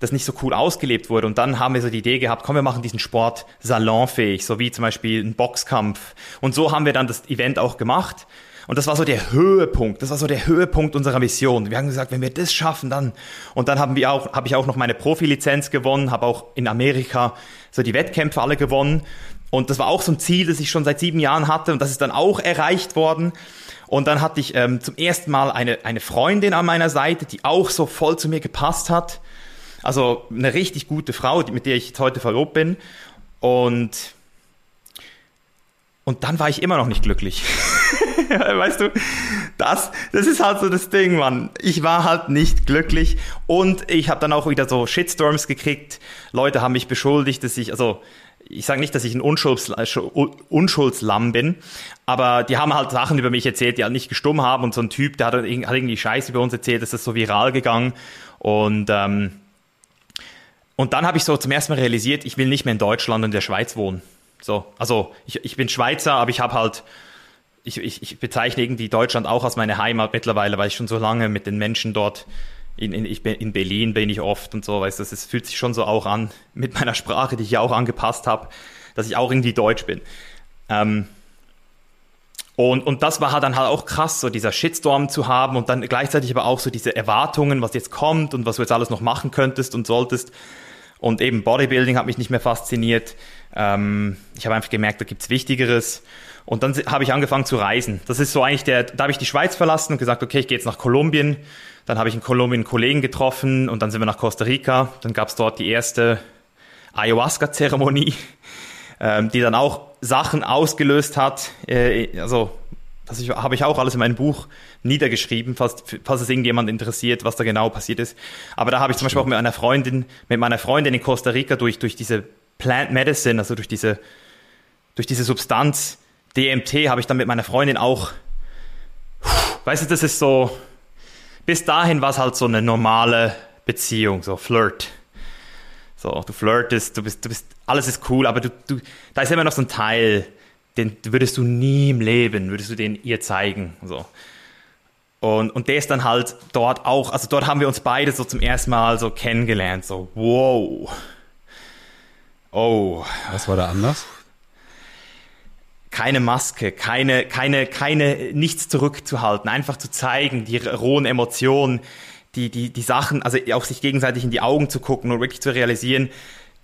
das nicht so cool ausgelebt wurde. Und dann haben wir so die Idee gehabt, komm, wir machen diesen Sport salonfähig, so wie zum Beispiel ein Boxkampf. Und so haben wir dann das Event auch gemacht. Und das war so der Höhepunkt, das war so der Höhepunkt unserer Mission. Wir haben gesagt, wenn wir das schaffen, dann. Und dann haben wir auch, habe ich auch noch meine Profilizenz gewonnen, habe auch in Amerika so die Wettkämpfe alle gewonnen. Und das war auch so ein Ziel, das ich schon seit sieben Jahren hatte und das ist dann auch erreicht worden. Und dann hatte ich ähm, zum ersten Mal eine, eine Freundin an meiner Seite, die auch so voll zu mir gepasst hat. Also eine richtig gute Frau, mit der ich jetzt heute verlobt bin. Und und dann war ich immer noch nicht glücklich. weißt du, das, das ist halt so das Ding, Mann. Ich war halt nicht glücklich und ich habe dann auch wieder so Shitstorms gekriegt. Leute haben mich beschuldigt, dass ich, also ich sage nicht, dass ich ein Unschulds, Unschuldslamm bin, aber die haben halt Sachen über mich erzählt, die halt nicht gestummt haben und so ein Typ, der hat, hat irgendwie Scheiß über uns erzählt, das ist so viral gegangen und ähm, und dann habe ich so zum ersten Mal realisiert, ich will nicht mehr in Deutschland und in der Schweiz wohnen. So, also ich, ich bin Schweizer, aber ich habe halt, ich, ich, ich bezeichne irgendwie Deutschland auch als meine Heimat mittlerweile, weil ich schon so lange mit den Menschen dort in, in, ich bin, in Berlin bin ich oft und so, weißt du, es fühlt sich schon so auch an, mit meiner Sprache, die ich ja auch angepasst habe, dass ich auch irgendwie Deutsch bin. Ähm, und, und das war halt dann halt auch krass, so dieser Shitstorm zu haben und dann gleichzeitig aber auch so diese Erwartungen, was jetzt kommt und was du jetzt alles noch machen könntest und solltest. Und eben Bodybuilding hat mich nicht mehr fasziniert. Ähm, ich habe einfach gemerkt, da gibt's Wichtigeres. Und dann habe ich angefangen zu reisen. Das ist so eigentlich der, da habe ich die Schweiz verlassen und gesagt, okay, ich gehe jetzt nach Kolumbien. Dann habe ich in Kolumbien einen Kollegen getroffen und dann sind wir nach Costa Rica. Dann gab's dort die erste Ayahuasca-Zeremonie, ähm, die dann auch Sachen ausgelöst hat. Äh, also das habe ich auch alles in meinem Buch niedergeschrieben, falls, falls es irgendjemand interessiert, was da genau passiert ist. Aber da habe ich zum Beispiel auch mit einer Freundin, mit meiner Freundin in Costa Rica durch, durch diese Plant Medicine, also durch diese, durch diese Substanz DMT, habe ich dann mit meiner Freundin auch, weißt du, das ist so, bis dahin war es halt so eine normale Beziehung, so Flirt. So, du flirtest, du bist, du bist, alles ist cool, aber du, du, da ist immer noch so ein Teil, den würdest du nie im Leben, würdest du den ihr zeigen. So. Und, und der ist dann halt dort auch, also dort haben wir uns beide so zum ersten Mal so kennengelernt, so wow. Oh. Was war da anders? Keine Maske, keine, keine, keine, nichts zurückzuhalten, einfach zu zeigen, die rohen Emotionen, die, die, die Sachen, also auch sich gegenseitig in die Augen zu gucken und wirklich zu realisieren,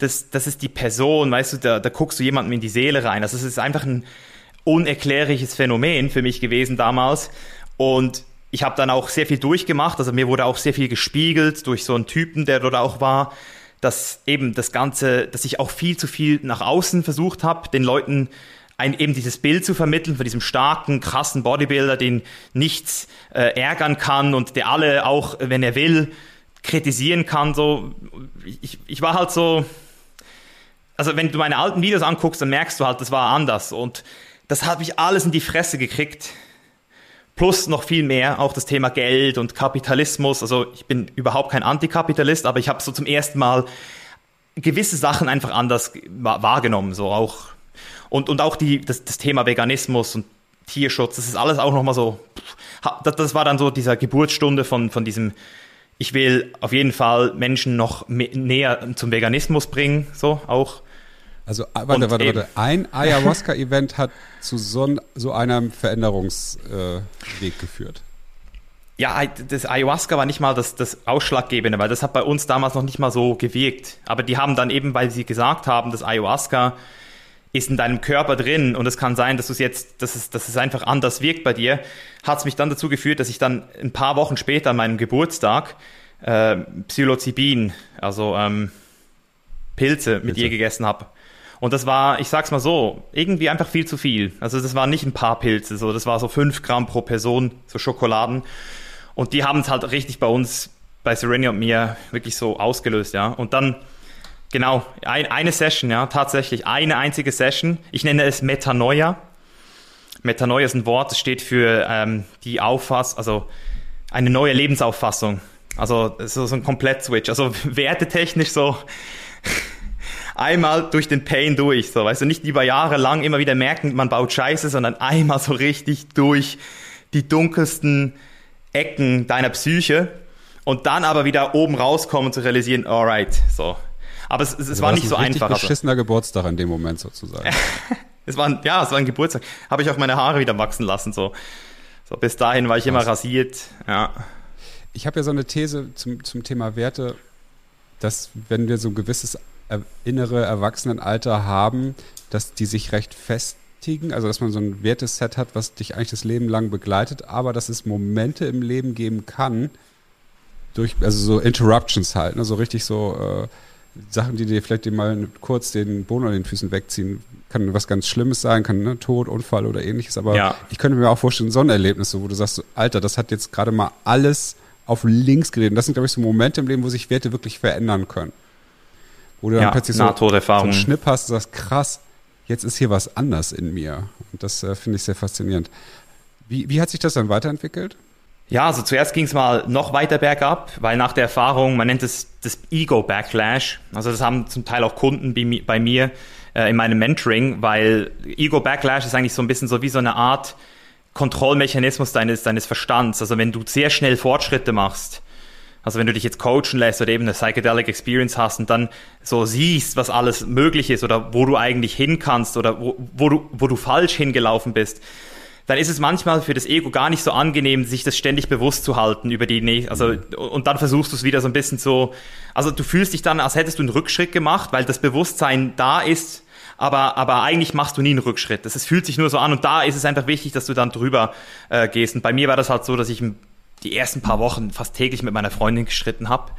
das, das ist die Person, weißt du, da, da guckst du jemandem in die Seele rein. Also es ist einfach ein unerklärliches Phänomen für mich gewesen damals. Und ich habe dann auch sehr viel durchgemacht. Also mir wurde auch sehr viel gespiegelt durch so einen Typen, der dort auch war, dass eben das Ganze, dass ich auch viel zu viel nach außen versucht habe, den Leuten ein, eben dieses Bild zu vermitteln von diesem starken, krassen Bodybuilder, den nichts äh, ärgern kann und der alle auch, wenn er will, kritisieren kann. So, ich, ich war halt so, also wenn du meine alten Videos anguckst, dann merkst du halt, das war anders und das habe ich alles in die Fresse gekriegt. Plus noch viel mehr, auch das Thema Geld und Kapitalismus. Also ich bin überhaupt kein Antikapitalist, aber ich habe so zum ersten Mal gewisse Sachen einfach anders wahrgenommen. So auch und, und auch die, das, das Thema Veganismus und Tierschutz, das ist alles auch nochmal so. Das, das war dann so dieser Geburtsstunde von, von diesem, ich will auf jeden Fall Menschen noch näher zum Veganismus bringen, so auch. Also warte, warte, warte. Ein Ayahuasca-Event hat zu so, so einem Veränderungsweg äh, geführt. Ja, das Ayahuasca war nicht mal das, das Ausschlaggebende, weil das hat bei uns damals noch nicht mal so gewirkt. Aber die haben dann eben, weil sie gesagt haben, das Ayahuasca ist in deinem Körper drin und es kann sein, dass du es jetzt, dass es, dass es einfach anders wirkt bei dir, hat es mich dann dazu geführt, dass ich dann ein paar Wochen später an meinem Geburtstag äh, Psilocybin, also ähm, Pilze mit Pilze. ihr gegessen habe. Und das war, ich sag's mal so, irgendwie einfach viel zu viel. Also das waren nicht ein paar Pilze, so das war so fünf Gramm pro Person, so Schokoladen. Und die haben es halt richtig bei uns, bei Serenia und mir, wirklich so ausgelöst, ja. Und dann, genau, ein, eine Session, ja, tatsächlich, eine einzige Session. Ich nenne es Metanoia. Metanoia ist ein Wort, das steht für ähm, die Auffassung, also eine neue Lebensauffassung. Also so, so ein Komplett-Switch. Also wertetechnisch so einmal durch den Pain durch, so, weißt du, nicht lieber jahrelang immer wieder merken, man baut Scheiße, sondern einmal so richtig durch die dunkelsten Ecken deiner Psyche und dann aber wieder oben rauskommen zu realisieren, alright, so. Aber es, es, also war nicht so einfach. Ein beschissener Geburtstag in dem Moment sozusagen. es war ein, ja, es war ein Geburtstag. Habe ich auch meine Haare wieder wachsen lassen, so. So, bis dahin war ich immer rasiert, ja. Ich habe ja so eine These zum, zum Thema Werte, dass wenn wir so ein gewisses innere Erwachsenenalter haben, dass die sich recht festigen, also dass man so ein Werteset hat, was dich eigentlich das Leben lang begleitet, aber dass es Momente im Leben geben kann, durch, also so Interruptions halt, ne, so richtig so äh, Sachen, die dir vielleicht mal kurz den Boden an den Füßen wegziehen, kann was ganz Schlimmes sein, kann ne, Tod, Unfall oder ähnliches, aber ja. ich könnte mir auch vorstellen, so ein Erlebnis, so, wo du sagst, Alter, das hat jetzt gerade mal alles auf links gedreht. Und das sind, glaube ich, so Momente im Leben, wo sich Werte wirklich verändern können. Wo du dann ja, plötzlich so, so einen Schnipp hast und sagst, krass, jetzt ist hier was anders in mir. Und das äh, finde ich sehr faszinierend. Wie, wie hat sich das dann weiterentwickelt? Ja, also zuerst ging es mal noch weiter bergab, weil nach der Erfahrung, man nennt es das Ego-Backlash. Also das haben zum Teil auch Kunden bei, bei mir äh, in meinem Mentoring, weil Ego-Backlash ist eigentlich so ein bisschen so wie so eine Art Kontrollmechanismus deines, deines Verstands. Also wenn du sehr schnell Fortschritte machst, also wenn du dich jetzt coachen lässt oder eben eine Psychedelic Experience hast und dann so siehst, was alles möglich ist oder wo du eigentlich hin kannst oder wo, wo, du, wo du falsch hingelaufen bist, dann ist es manchmal für das Ego gar nicht so angenehm, sich das ständig bewusst zu halten über die, also, und dann versuchst du es wieder so ein bisschen so, also du fühlst dich dann, als hättest du einen Rückschritt gemacht, weil das Bewusstsein da ist, aber, aber eigentlich machst du nie einen Rückschritt. Das, es fühlt sich nur so an und da ist es einfach wichtig, dass du dann drüber äh, gehst. Und bei mir war das halt so, dass ich die ersten paar Wochen fast täglich mit meiner Freundin gestritten habe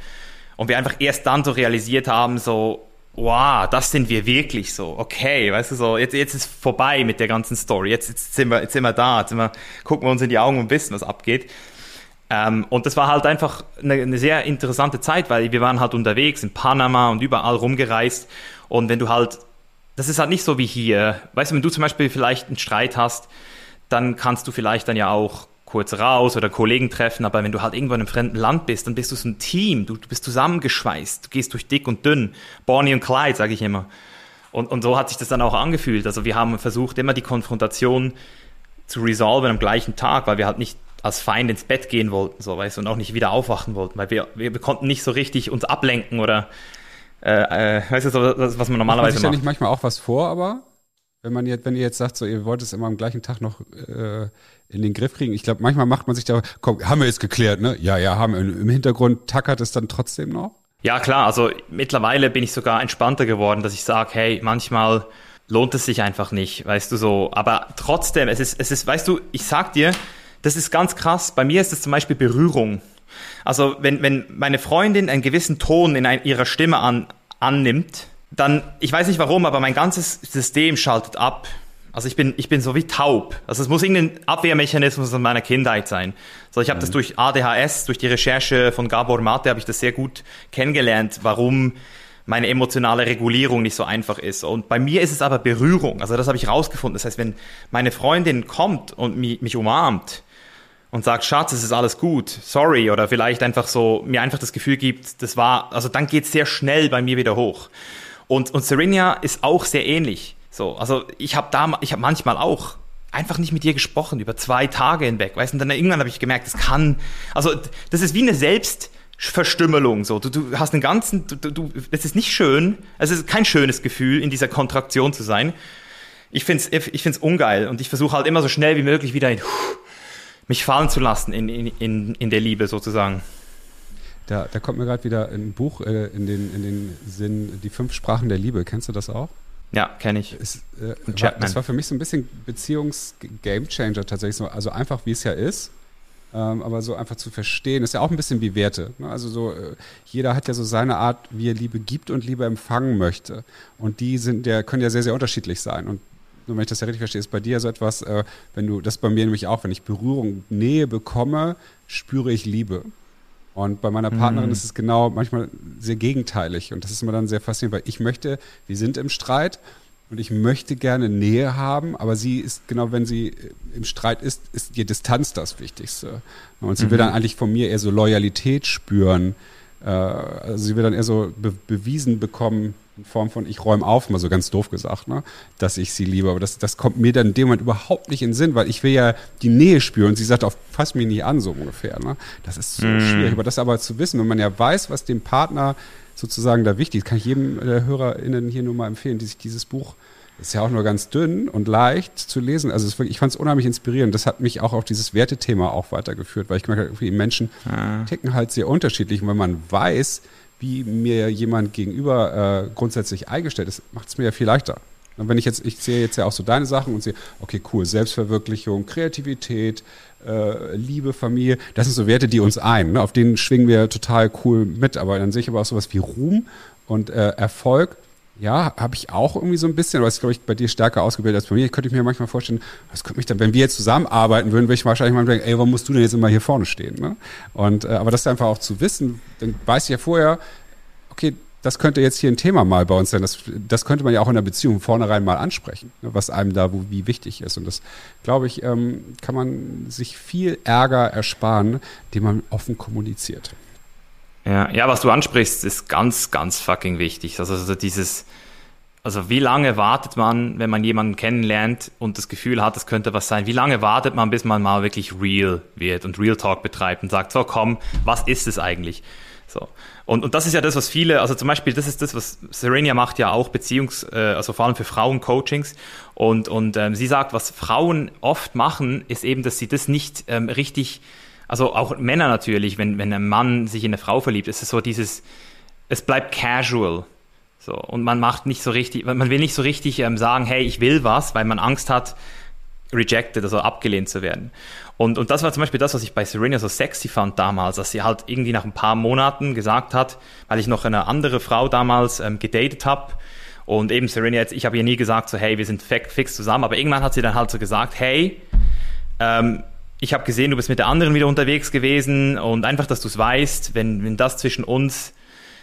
und wir einfach erst dann so realisiert haben, so, wow, das sind wir wirklich so, okay, weißt du, so, jetzt, jetzt ist vorbei mit der ganzen Story, jetzt, jetzt, sind, wir, jetzt sind wir da, jetzt sind wir, gucken wir uns in die Augen und wissen, was abgeht. Ähm, und das war halt einfach eine, eine, sehr interessante Zeit, weil wir waren halt unterwegs in Panama und überall rumgereist. Und wenn du halt, das ist halt nicht so wie hier, weißt du, wenn du zum Beispiel vielleicht einen Streit hast, dann kannst du vielleicht dann ja auch kurz raus oder Kollegen treffen, aber wenn du halt irgendwo in einem fremden Land bist, dann bist du so ein Team, du, du bist zusammengeschweißt, du gehst durch dick und dünn, Bonnie und Clyde, sage ich immer. Und, und so hat sich das dann auch angefühlt. Also wir haben versucht, immer die Konfrontation zu resolven am gleichen Tag, weil wir halt nicht als Feind ins Bett gehen wollten, so weißt und auch nicht wieder aufwachen wollten, weil wir, wir, wir konnten nicht so richtig uns ablenken oder äh, äh, weißt du, was man normalerweise macht. Man sich ja nicht manchmal auch was vor, aber wenn man jetzt, wenn ihr jetzt sagt, so ihr wollt es immer am gleichen Tag noch äh, in den Griff kriegen. Ich glaube, manchmal macht man sich da, komm, haben wir jetzt geklärt, ne? Ja, ja, haben wir. Im Hintergrund tackert es dann trotzdem noch? Ja, klar. Also mittlerweile bin ich sogar entspannter geworden, dass ich sage, hey, manchmal lohnt es sich einfach nicht, weißt du so. Aber trotzdem, es ist, es ist, weißt du, ich sag dir, das ist ganz krass. Bei mir ist es zum Beispiel Berührung. Also wenn, wenn meine Freundin einen gewissen Ton in ein, ihrer Stimme an, annimmt, dann, ich weiß nicht warum, aber mein ganzes System schaltet ab. Also ich bin, ich bin so wie taub. Also es muss irgendein Abwehrmechanismus in meiner Kindheit sein. So, ich habe mhm. das durch ADHS, durch die Recherche von Gabor Mate habe ich das sehr gut kennengelernt, warum meine emotionale Regulierung nicht so einfach ist. Und bei mir ist es aber Berührung. Also das habe ich rausgefunden. Das heißt, wenn meine Freundin kommt und mich, mich umarmt und sagt, Schatz, es ist alles gut, sorry, oder vielleicht einfach so, mir einfach das Gefühl gibt, das war, also dann geht es sehr schnell bei mir wieder hoch. Und, und Serenia ist auch sehr ähnlich. So, also ich habe da, ich habe manchmal auch einfach nicht mit dir gesprochen über zwei Tage hinweg, weißt du? Dann irgendwann habe ich gemerkt, das kann, also das ist wie eine Selbst Verstümmelung. So, du, du hast einen ganzen, du, du, das ist nicht schön. Es ist kein schönes Gefühl, in dieser Kontraktion zu sein. Ich find's, ich find's ungeil und ich versuche halt immer so schnell wie möglich wieder in, mich fallen zu lassen in, in, in, in der Liebe sozusagen. Da, da kommt mir gerade wieder ein Buch äh, in, den, in den Sinn, die fünf Sprachen der Liebe. Kennst du das auch? Ja, kenne ich. Es, äh, war, das war für mich so ein bisschen Beziehungs-Gamechanger tatsächlich. So, also einfach, wie es ja ist. Ähm, aber so einfach zu verstehen, ist ja auch ein bisschen wie Werte. Ne? Also so, äh, jeder hat ja so seine Art, wie er Liebe gibt und Liebe empfangen möchte. Und die sind ja, können ja sehr, sehr unterschiedlich sein. Und wenn ich das ja richtig verstehe, ist bei dir so etwas, äh, wenn du, das bei mir nämlich auch, wenn ich Berührung, Nähe bekomme, spüre ich Liebe. Und bei meiner Partnerin mhm. ist es genau manchmal sehr gegenteilig. Und das ist immer dann sehr faszinierend, weil ich möchte, wir sind im Streit und ich möchte gerne Nähe haben, aber sie ist, genau wenn sie im Streit ist, ist ihr Distanz das Wichtigste. Und sie mhm. will dann eigentlich von mir eher so Loyalität spüren. Äh, also sie will dann eher so be bewiesen bekommen, in Form von ich räume auf, mal so ganz doof gesagt, ne, dass ich sie liebe. Aber das, das kommt mir dann in dem Moment überhaupt nicht in den Sinn, weil ich will ja die Nähe spüren. Und sie sagt, auf fass mich nicht an, so ungefähr. Ne? Das ist so mhm. schwierig. Aber das aber zu wissen, wenn man ja weiß, was dem Partner sozusagen da wichtig ist. Kann ich jedem der HörerInnen hier nur mal empfehlen, die sich dieses Buch ist ja auch nur ganz dünn und leicht zu lesen. Also wirklich, ich fand es unheimlich inspirierend. Das hat mich auch auf dieses Wertethema auch weitergeführt, weil ich gemerkt habe, die Menschen ah. ticken halt sehr unterschiedlich. Und wenn man weiß, wie mir jemand gegenüber äh, grundsätzlich eingestellt ist, macht es mir ja viel leichter. Und wenn ich jetzt, ich sehe jetzt ja auch so deine Sachen und sehe, okay, cool, Selbstverwirklichung, Kreativität, äh, Liebe, Familie, das sind so Werte, die uns ein. Ne? Auf denen schwingen wir total cool mit. Aber dann sehe ich aber auch sowas wie Ruhm und äh, Erfolg. Ja, habe ich auch irgendwie so ein bisschen, aber ist, glaube ich, bei dir stärker ausgebildet als bei mir. Ich könnte mir manchmal vorstellen, was könnte mich dann, wenn wir jetzt zusammenarbeiten würden, würde ich wahrscheinlich mal denken, ey, warum musst du denn jetzt immer hier vorne stehen? Ne? Und, äh, aber das einfach auch zu wissen, dann weiß ich ja vorher, okay, das könnte jetzt hier ein Thema mal bei uns sein. Das, das könnte man ja auch in der Beziehung vornherein mal ansprechen, ne, was einem da wo, wie wichtig ist. Und das, glaube ich, ähm, kann man sich viel Ärger ersparen, den man offen kommuniziert. Ja, ja, was du ansprichst, ist ganz, ganz fucking wichtig. Also, also dieses, also wie lange wartet man, wenn man jemanden kennenlernt und das Gefühl hat, es könnte was sein? Wie lange wartet man, bis man mal wirklich real wird und Real Talk betreibt und sagt, so komm, was ist es eigentlich? So. Und, und das ist ja das, was viele, also zum Beispiel, das ist das, was Serenia macht ja auch, Beziehungs-, äh, also vor allem für Frauen Coachings. Und, und ähm, sie sagt, was Frauen oft machen, ist eben, dass sie das nicht ähm, richtig, also auch Männer natürlich, wenn, wenn ein Mann sich in eine Frau verliebt, ist es so dieses, es bleibt casual. So, und man macht nicht so richtig, man will nicht so richtig ähm, sagen, hey, ich will was, weil man Angst hat, rejected, also abgelehnt zu werden. Und, und das war zum Beispiel das, was ich bei Serena so sexy fand damals, dass sie halt irgendwie nach ein paar Monaten gesagt hat, weil ich noch eine andere Frau damals ähm, gedatet habe, und eben Serena jetzt, ich habe ihr nie gesagt, so hey, wir sind fix zusammen, aber irgendwann hat sie dann halt so gesagt, hey, ähm, ich habe gesehen, du bist mit der anderen wieder unterwegs gewesen und einfach, dass du es weißt, wenn, wenn das zwischen uns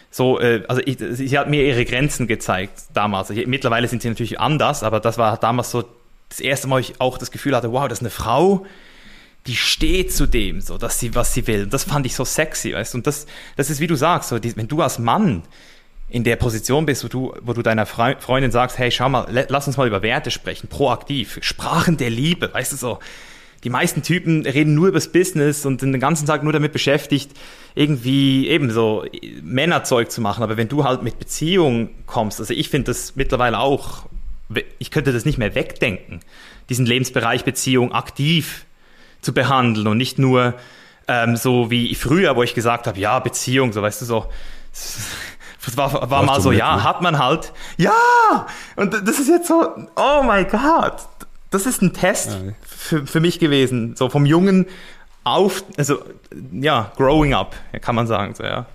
so, äh, also ich, sie, hat mir ihre Grenzen gezeigt damals. Ich, mittlerweile sind sie natürlich anders, aber das war damals so das erste Mal, ich auch das Gefühl hatte, wow, das ist eine Frau, die steht zu dem, so, dass sie, was sie will. Und das fand ich so sexy, weißt du? Und das, das ist, wie du sagst, so, die, wenn du als Mann in der Position bist, wo du, wo du deiner Freundin sagst, hey, schau mal, lass uns mal über Werte sprechen, proaktiv, Sprachen der Liebe, weißt du so. Die meisten Typen reden nur übers Business und den ganzen Tag nur damit beschäftigt, irgendwie ebenso Männerzeug zu machen. Aber wenn du halt mit Beziehung kommst, also ich finde das mittlerweile auch, ich könnte das nicht mehr wegdenken, diesen Lebensbereich Beziehung aktiv zu behandeln und nicht nur ähm, so wie früher, wo ich gesagt habe, ja, Beziehung, so weißt du, so Das war, war mal so, ja, hat man halt. Ja! Und das ist jetzt so, oh mein Gott. Das ist ein Test. Für, für mich gewesen. So vom Jungen auf, also ja, growing up, kann man sagen, so, ja.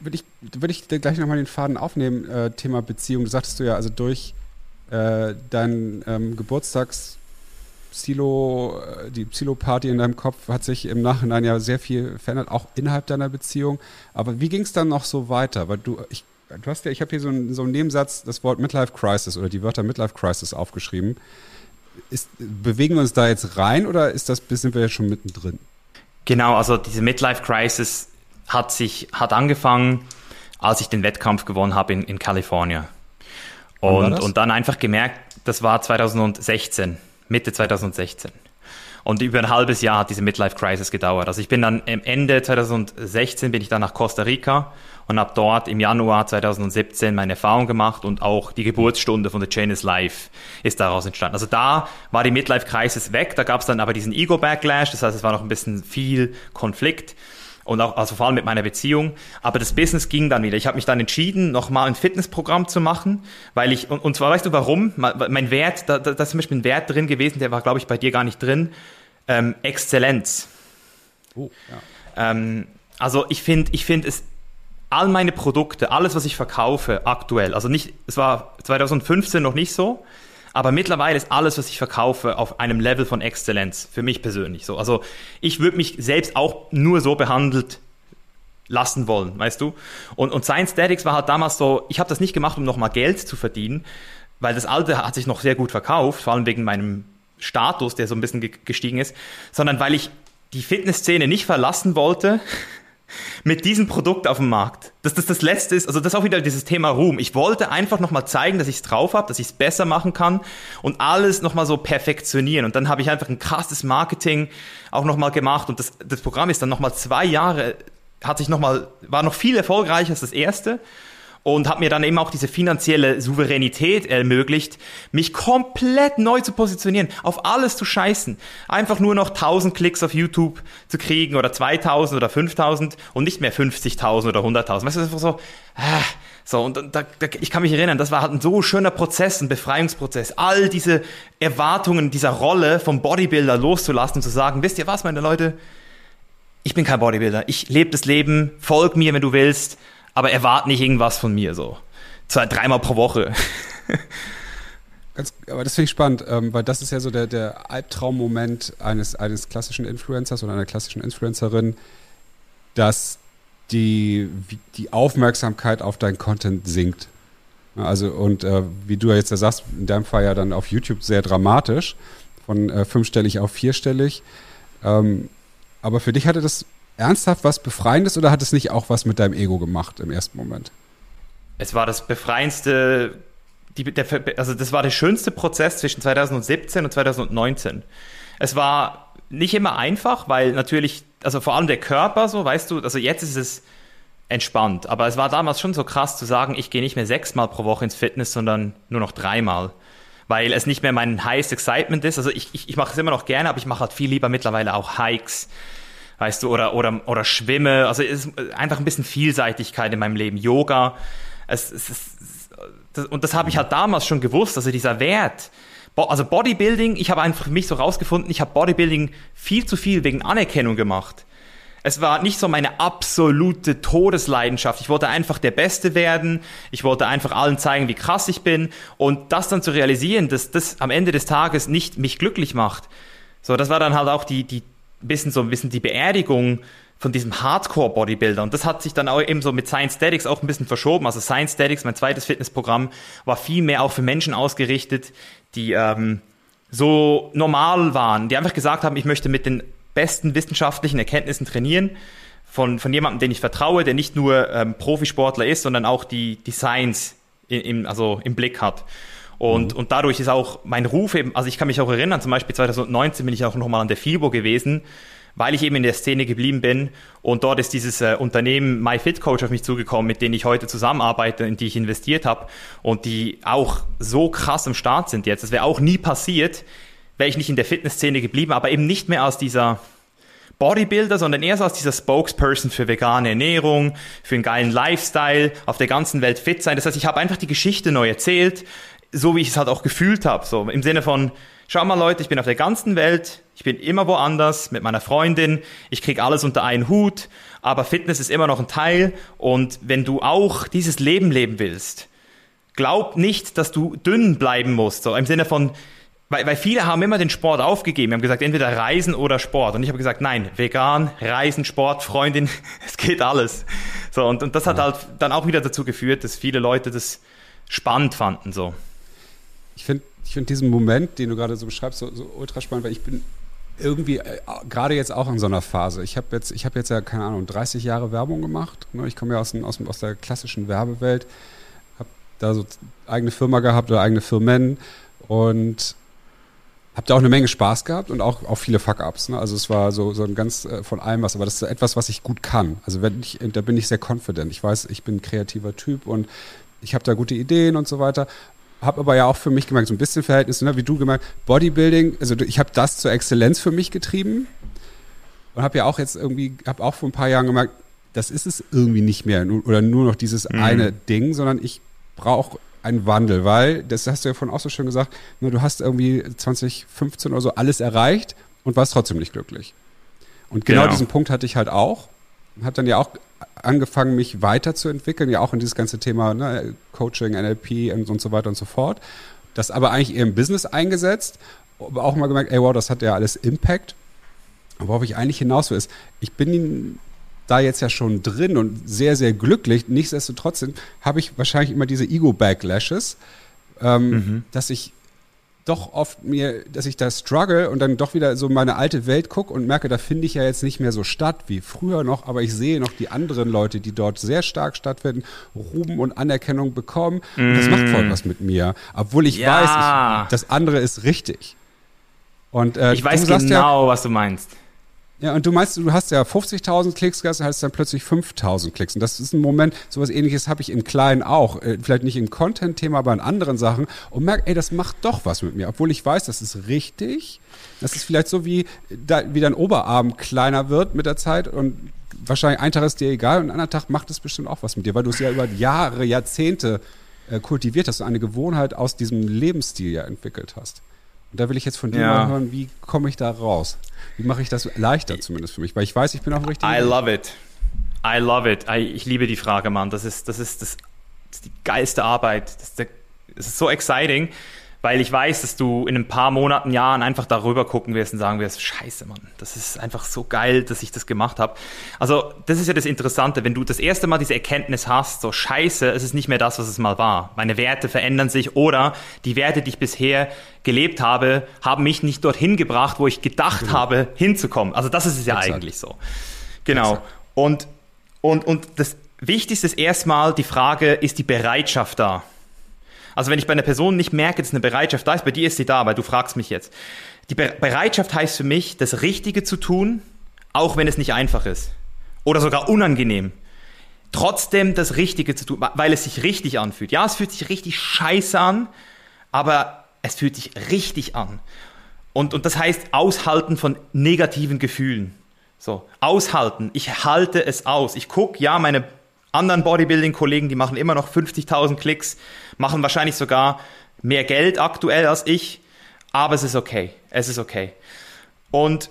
Würde ich, würde ich gleich nochmal den Faden aufnehmen, äh, Thema Beziehung. Du sagtest du ja, also durch äh, deinen ähm, Geburtstags- Psilo, äh, die Psilo-Party in deinem Kopf hat sich im Nachhinein ja sehr viel verändert, auch innerhalb deiner Beziehung. Aber wie ging es dann noch so weiter? Weil du, ich, du hast ja, ich habe hier so einen, so einen Nebensatz, das Wort Midlife Crisis oder die Wörter Midlife Crisis aufgeschrieben. Ist, bewegen wir uns da jetzt rein oder ist das, sind wir jetzt schon mittendrin? Genau, also diese Midlife Crisis hat sich, hat angefangen, als ich den Wettkampf gewonnen habe in, in Kalifornien. Und, und dann einfach gemerkt, das war 2016. Mitte 2016. Und über ein halbes Jahr hat diese Midlife Crisis gedauert. Also ich bin dann Ende 2016 bin ich dann nach Costa Rica und habe dort im Januar 2017 meine Erfahrung gemacht und auch die Geburtsstunde von The Chain is Life ist daraus entstanden. Also da war die Midlife Crisis weg, da gab es dann aber diesen Ego Backlash, das heißt es war noch ein bisschen viel Konflikt und auch also vor allem mit meiner Beziehung. Aber das Business ging dann wieder. Ich habe mich dann entschieden, nochmal ein Fitnessprogramm zu machen, weil ich und, und zwar weißt du warum? Mein Wert, da, da, da ist zum Beispiel ein Wert drin gewesen, der war glaube ich bei dir gar nicht drin. Ähm, Exzellenz. Oh, ja. ähm, also ich finde, ich finde es all meine Produkte, alles was ich verkaufe aktuell, also nicht, es war 2015 noch nicht so, aber mittlerweile ist alles, was ich verkaufe, auf einem Level von Exzellenz, für mich persönlich so. Also ich würde mich selbst auch nur so behandelt lassen wollen, weißt du? Und, und Science Statics war halt damals so, ich habe das nicht gemacht, um nochmal Geld zu verdienen, weil das alte hat sich noch sehr gut verkauft, vor allem wegen meinem Status, der so ein bisschen gestiegen ist, sondern weil ich die Fitnessszene nicht verlassen wollte, mit diesem Produkt auf dem Markt. Dass das das Letzte ist, also das ist auch wieder dieses Thema Ruhm. Ich wollte einfach nochmal zeigen, dass ich es drauf habe, dass ich es besser machen kann und alles nochmal so perfektionieren. Und dann habe ich einfach ein krasses Marketing auch nochmal gemacht und das, das Programm ist dann nochmal zwei Jahre, hat sich nochmal, war noch viel erfolgreicher als das erste und hat mir dann eben auch diese finanzielle Souveränität ermöglicht, mich komplett neu zu positionieren, auf alles zu scheißen, einfach nur noch 1000 Klicks auf YouTube zu kriegen oder 2000 oder 5000 und nicht mehr 50.000 oder 100.000. Weißt du, einfach so, ah, so, und da, da, ich kann mich erinnern, das war halt ein so schöner Prozess, ein Befreiungsprozess, all diese Erwartungen dieser Rolle vom Bodybuilder loszulassen und zu sagen, wisst ihr was, meine Leute, ich bin kein Bodybuilder, ich lebe das Leben, folg mir, wenn du willst, aber erwart nicht irgendwas von mir so. Zwei, dreimal pro Woche. Ganz, aber das finde ich spannend, ähm, weil das ist ja so der, der Albtraummoment eines, eines klassischen Influencers oder einer klassischen Influencerin, dass die, die Aufmerksamkeit auf dein Content sinkt. Also, und äh, wie du ja jetzt ja sagst, in deinem Fall ja dann auf YouTube sehr dramatisch, von äh, fünfstellig auf vierstellig. Ähm, aber für dich hatte das ernsthaft was Befreiendes oder hat es nicht auch was mit deinem Ego gemacht im ersten Moment? Es war das befreiendste, die, der, also das war der schönste Prozess zwischen 2017 und 2019. Es war nicht immer einfach, weil natürlich, also vor allem der Körper so, weißt du, also jetzt ist es entspannt, aber es war damals schon so krass zu sagen, ich gehe nicht mehr sechsmal pro Woche ins Fitness, sondern nur noch dreimal weil es nicht mehr mein highest excitement ist. Also ich, ich, ich mache es immer noch gerne, aber ich mache halt viel lieber mittlerweile auch Hikes weißt du, oder, oder, oder schwimme. Also es ist einfach ein bisschen Vielseitigkeit in meinem Leben. Yoga. Es, es, es, das, und das habe ich halt damals schon gewusst, also dieser Wert. Also Bodybuilding, ich habe einfach für mich so rausgefunden, ich habe Bodybuilding viel zu viel wegen Anerkennung gemacht. Es war nicht so meine absolute Todesleidenschaft. Ich wollte einfach der Beste werden. Ich wollte einfach allen zeigen, wie krass ich bin. Und das dann zu realisieren, dass das am Ende des Tages nicht mich glücklich macht. So, das war dann halt auch die, die, bisschen so ein bisschen die Beerdigung von diesem Hardcore-Bodybuilder. Und das hat sich dann auch eben so mit Science Statics auch ein bisschen verschoben. Also Science Statics, mein zweites Fitnessprogramm, war viel mehr auch für Menschen ausgerichtet, die ähm, so normal waren, die einfach gesagt haben, ich möchte mit den besten wissenschaftlichen Erkenntnissen trainieren. Von, von jemandem, den ich vertraue, der nicht nur ähm, Profisportler ist, sondern auch die, die Science im, also im Blick hat. Und, mhm. und dadurch ist auch mein Ruf eben, also ich kann mich auch erinnern, zum Beispiel 2019 bin ich auch nochmal an der FIBO gewesen, weil ich eben in der Szene geblieben bin. Und dort ist dieses äh, Unternehmen MyFitCoach auf mich zugekommen, mit denen ich heute zusammenarbeite, in die ich investiert habe und die auch so krass am Start sind jetzt. Das wäre auch nie passiert, wäre ich nicht in der Fitnessszene geblieben, aber eben nicht mehr aus dieser Bodybuilder, sondern eher so als dieser Spokesperson für vegane Ernährung, für einen geilen Lifestyle, auf der ganzen Welt fit sein. Das heißt, ich habe einfach die Geschichte neu erzählt, so wie ich es halt auch gefühlt habe. So im Sinne von, schau mal Leute, ich bin auf der ganzen Welt, ich bin immer woanders mit meiner Freundin, ich krieg alles unter einen Hut, aber Fitness ist immer noch ein Teil. Und wenn du auch dieses Leben leben willst, glaub nicht, dass du dünn bleiben musst. So im Sinne von, weil, weil viele haben immer den Sport aufgegeben. Wir haben gesagt, entweder Reisen oder Sport. Und ich habe gesagt, nein, vegan, Reisen, Sport, Freundin, es geht alles. So, und, und das hat halt dann auch wieder dazu geführt, dass viele Leute das spannend fanden. So. Ich finde ich find diesen Moment, den du gerade so beschreibst, so, so ultra spannend, weil ich bin irgendwie äh, gerade jetzt auch in so einer Phase. Ich habe jetzt, ich jetzt ja, keine Ahnung, 30 Jahre Werbung gemacht. Ne? Ich komme ja aus, aus, aus der klassischen Werbewelt, habe da so eigene Firma gehabt oder eigene Firmen und habe da auch eine Menge Spaß gehabt und auch, auch viele Fuck-Ups. Ne? Also es war so, so ein ganz äh, von allem was, aber das ist etwas, was ich gut kann. Also wenn ich, da bin ich sehr confident. Ich weiß, ich bin ein kreativer Typ und ich habe da gute Ideen und so weiter. Habe aber ja auch für mich gemerkt, so ein bisschen Verhältnis, ne, wie du gemerkt, Bodybuilding, also ich habe das zur Exzellenz für mich getrieben und habe ja auch jetzt irgendwie, habe auch vor ein paar Jahren gemerkt, das ist es irgendwie nicht mehr oder nur noch dieses mhm. eine Ding, sondern ich brauche ein Wandel, weil, das hast du ja vorhin auch so schön gesagt, nur du hast irgendwie 2015 oder so alles erreicht und warst trotzdem nicht glücklich. Und genau, genau. diesen Punkt hatte ich halt auch. Habe dann ja auch angefangen, mich weiterzuentwickeln, ja auch in dieses ganze Thema ne, Coaching, NLP und, und so weiter und so fort. Das aber eigentlich eher im Business eingesetzt, aber auch mal gemerkt, ey wow, das hat ja alles Impact. Worauf ich eigentlich hinaus will, ist, ich bin da jetzt ja schon drin und sehr, sehr glücklich. Nichtsdestotrotz habe ich wahrscheinlich immer diese Ego-Backlashes, ähm, mhm. dass ich doch oft mir, dass ich da struggle und dann doch wieder so meine alte Welt gucke und merke, da finde ich ja jetzt nicht mehr so statt wie früher noch, aber ich sehe noch die anderen Leute, die dort sehr stark stattfinden, Ruben und Anerkennung bekommen. Mm. Und das macht voll was mit mir, obwohl ich ja. weiß, ich, das andere ist richtig. Und äh, ich weiß genau, ja, was du meinst. Ja, und du meinst, du hast ja 50.000 Klicks gehabt, hast dann plötzlich 5.000 Klicks. Und das ist ein Moment, sowas ähnliches habe ich im Kleinen auch. Äh, vielleicht nicht im Content-Thema, aber in anderen Sachen. Und merke, ey, das macht doch was mit mir. Obwohl ich weiß, das ist richtig. Das ist vielleicht so, wie, wie dein Oberarm kleiner wird mit der Zeit und wahrscheinlich ein Tag ist dir egal und ein anderer Tag macht es bestimmt auch was mit dir, weil du es ja über Jahre, Jahrzehnte äh, kultiviert hast und eine Gewohnheit aus diesem Lebensstil ja entwickelt hast. Und da will ich jetzt von dir ja. mal hören, wie komme ich da raus? Wie mache ich das leichter zumindest für mich? Weil ich weiß, ich bin auf dem richtigen I Weg. love it. I love it. I, ich liebe die Frage, Mann. Das ist, das ist, das, das ist die geilste Arbeit. Das ist, der, das ist so exciting weil ich weiß, dass du in ein paar Monaten, Jahren einfach darüber gucken wirst und sagen wirst, scheiße, Mann, das ist einfach so geil, dass ich das gemacht habe. Also das ist ja das Interessante, wenn du das erste Mal diese Erkenntnis hast, so scheiße, es ist nicht mehr das, was es mal war. Meine Werte verändern sich oder die Werte, die ich bisher gelebt habe, haben mich nicht dorthin gebracht, wo ich gedacht mhm. habe, hinzukommen. Also das ist es ja Exakt. eigentlich so. Genau. Und, und, und das Wichtigste ist erstmal die Frage, ist die Bereitschaft da? Also wenn ich bei einer Person nicht merke, dass eine Bereitschaft da ist, bei dir ist sie da, weil du fragst mich jetzt. Die Be Bereitschaft heißt für mich, das Richtige zu tun, auch wenn es nicht einfach ist. Oder sogar unangenehm. Trotzdem das Richtige zu tun, weil es sich richtig anfühlt. Ja, es fühlt sich richtig scheiße an, aber es fühlt sich richtig an. Und, und das heißt Aushalten von negativen Gefühlen. So, aushalten. Ich halte es aus. Ich gucke, ja, meine anderen Bodybuilding-Kollegen, die machen immer noch 50.000 Klicks, machen wahrscheinlich sogar mehr Geld aktuell als ich, aber es ist okay. Es ist okay. Und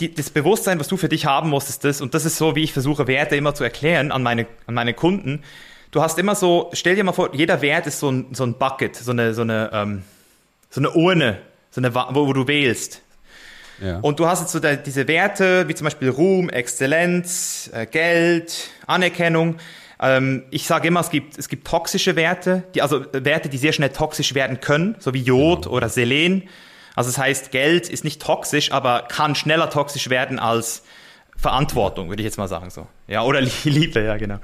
die, das Bewusstsein, was du für dich haben musst, ist das, und das ist so, wie ich versuche, Werte immer zu erklären an meine, an meine Kunden. Du hast immer so, stell dir mal vor, jeder Wert ist so ein, so ein Bucket, so eine, so eine, ähm, so eine Urne, so eine, wo, wo du wählst. Ja. Und du hast jetzt so da, diese Werte, wie zum Beispiel Ruhm, Exzellenz, äh, Geld, Anerkennung. Ähm, ich sage immer, es gibt, es gibt toxische Werte, die, also Werte, die sehr schnell toxisch werden können, so wie Jod genau. oder Selen. Also das heißt, Geld ist nicht toxisch, aber kann schneller toxisch werden als Verantwortung, würde ich jetzt mal sagen so. Ja, oder Liebe, ja genau.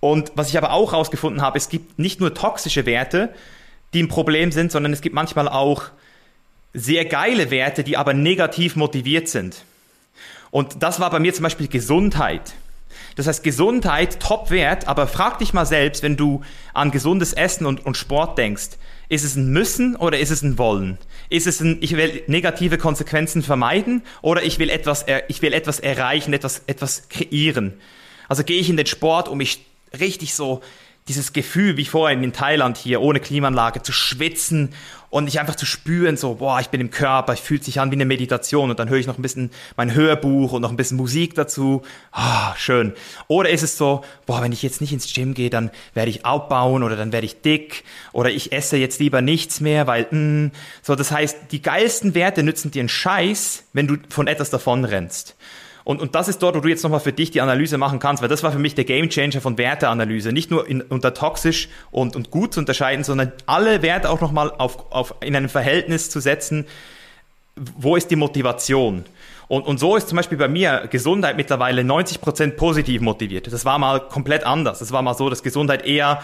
Und was ich aber auch herausgefunden habe, es gibt nicht nur toxische Werte, die ein Problem sind, sondern es gibt manchmal auch sehr geile Werte, die aber negativ motiviert sind. Und das war bei mir zum Beispiel Gesundheit. Das heißt, Gesundheit, Top-Wert, aber frag dich mal selbst, wenn du an gesundes Essen und, und Sport denkst, Ist es ein Müssen oder ist es ein Wollen? Ist es ein, ich will negative Konsequenzen vermeiden oder ich will etwas, ich will etwas erreichen, etwas, etwas kreieren? Also gehe ich in den Sport, um mich richtig so dieses Gefühl wie vorhin in Thailand hier ohne Klimaanlage zu schwitzen und nicht einfach zu spüren, so, boah, ich bin im Körper, ich fühlt sich an wie eine Meditation und dann höre ich noch ein bisschen mein Hörbuch und noch ein bisschen Musik dazu. Ah, schön. Oder ist es so, boah, wenn ich jetzt nicht ins Gym gehe, dann werde ich abbauen oder dann werde ich dick oder ich esse jetzt lieber nichts mehr, weil, mh, mm, so, das heißt, die geilsten Werte nützen dir einen Scheiß, wenn du von etwas davon rennst. Und, und das ist dort, wo du jetzt nochmal für dich die Analyse machen kannst, weil das war für mich der Gamechanger von Werteanalyse. Nicht nur in, unter toxisch und, und gut zu unterscheiden, sondern alle Werte auch nochmal auf, auf, in einem Verhältnis zu setzen. Wo ist die Motivation? Und, und so ist zum Beispiel bei mir Gesundheit mittlerweile 90% positiv motiviert. Das war mal komplett anders. Das war mal so, dass Gesundheit eher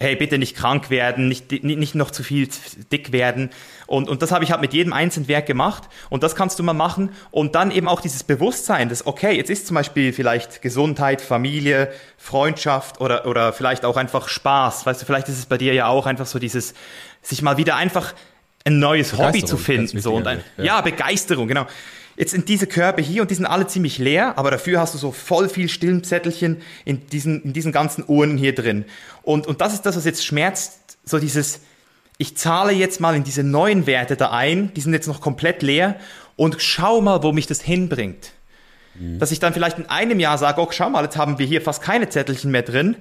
hey, bitte nicht krank werden, nicht, nicht noch zu viel dick werden. Und, und das habe ich halt mit jedem einzelnen Werk gemacht. Und das kannst du mal machen. Und dann eben auch dieses Bewusstsein, dass, okay, jetzt ist zum Beispiel vielleicht Gesundheit, Familie, Freundschaft oder, oder vielleicht auch einfach Spaß. Weißt du, vielleicht ist es bei dir ja auch einfach so dieses, sich mal wieder einfach ein neues Hobby zu finden. So, und ein, ja. ja, Begeisterung, genau. Jetzt sind diese Körbe hier und die sind alle ziemlich leer, aber dafür hast du so voll viel Stillenzettelchen in diesen, in diesen ganzen Urnen hier drin. Und, und das ist das, was jetzt schmerzt, so dieses, ich zahle jetzt mal in diese neuen Werte da ein, die sind jetzt noch komplett leer und schau mal, wo mich das hinbringt. Mhm. Dass ich dann vielleicht in einem Jahr sage, oh, schau mal, jetzt haben wir hier fast keine Zettelchen mehr drin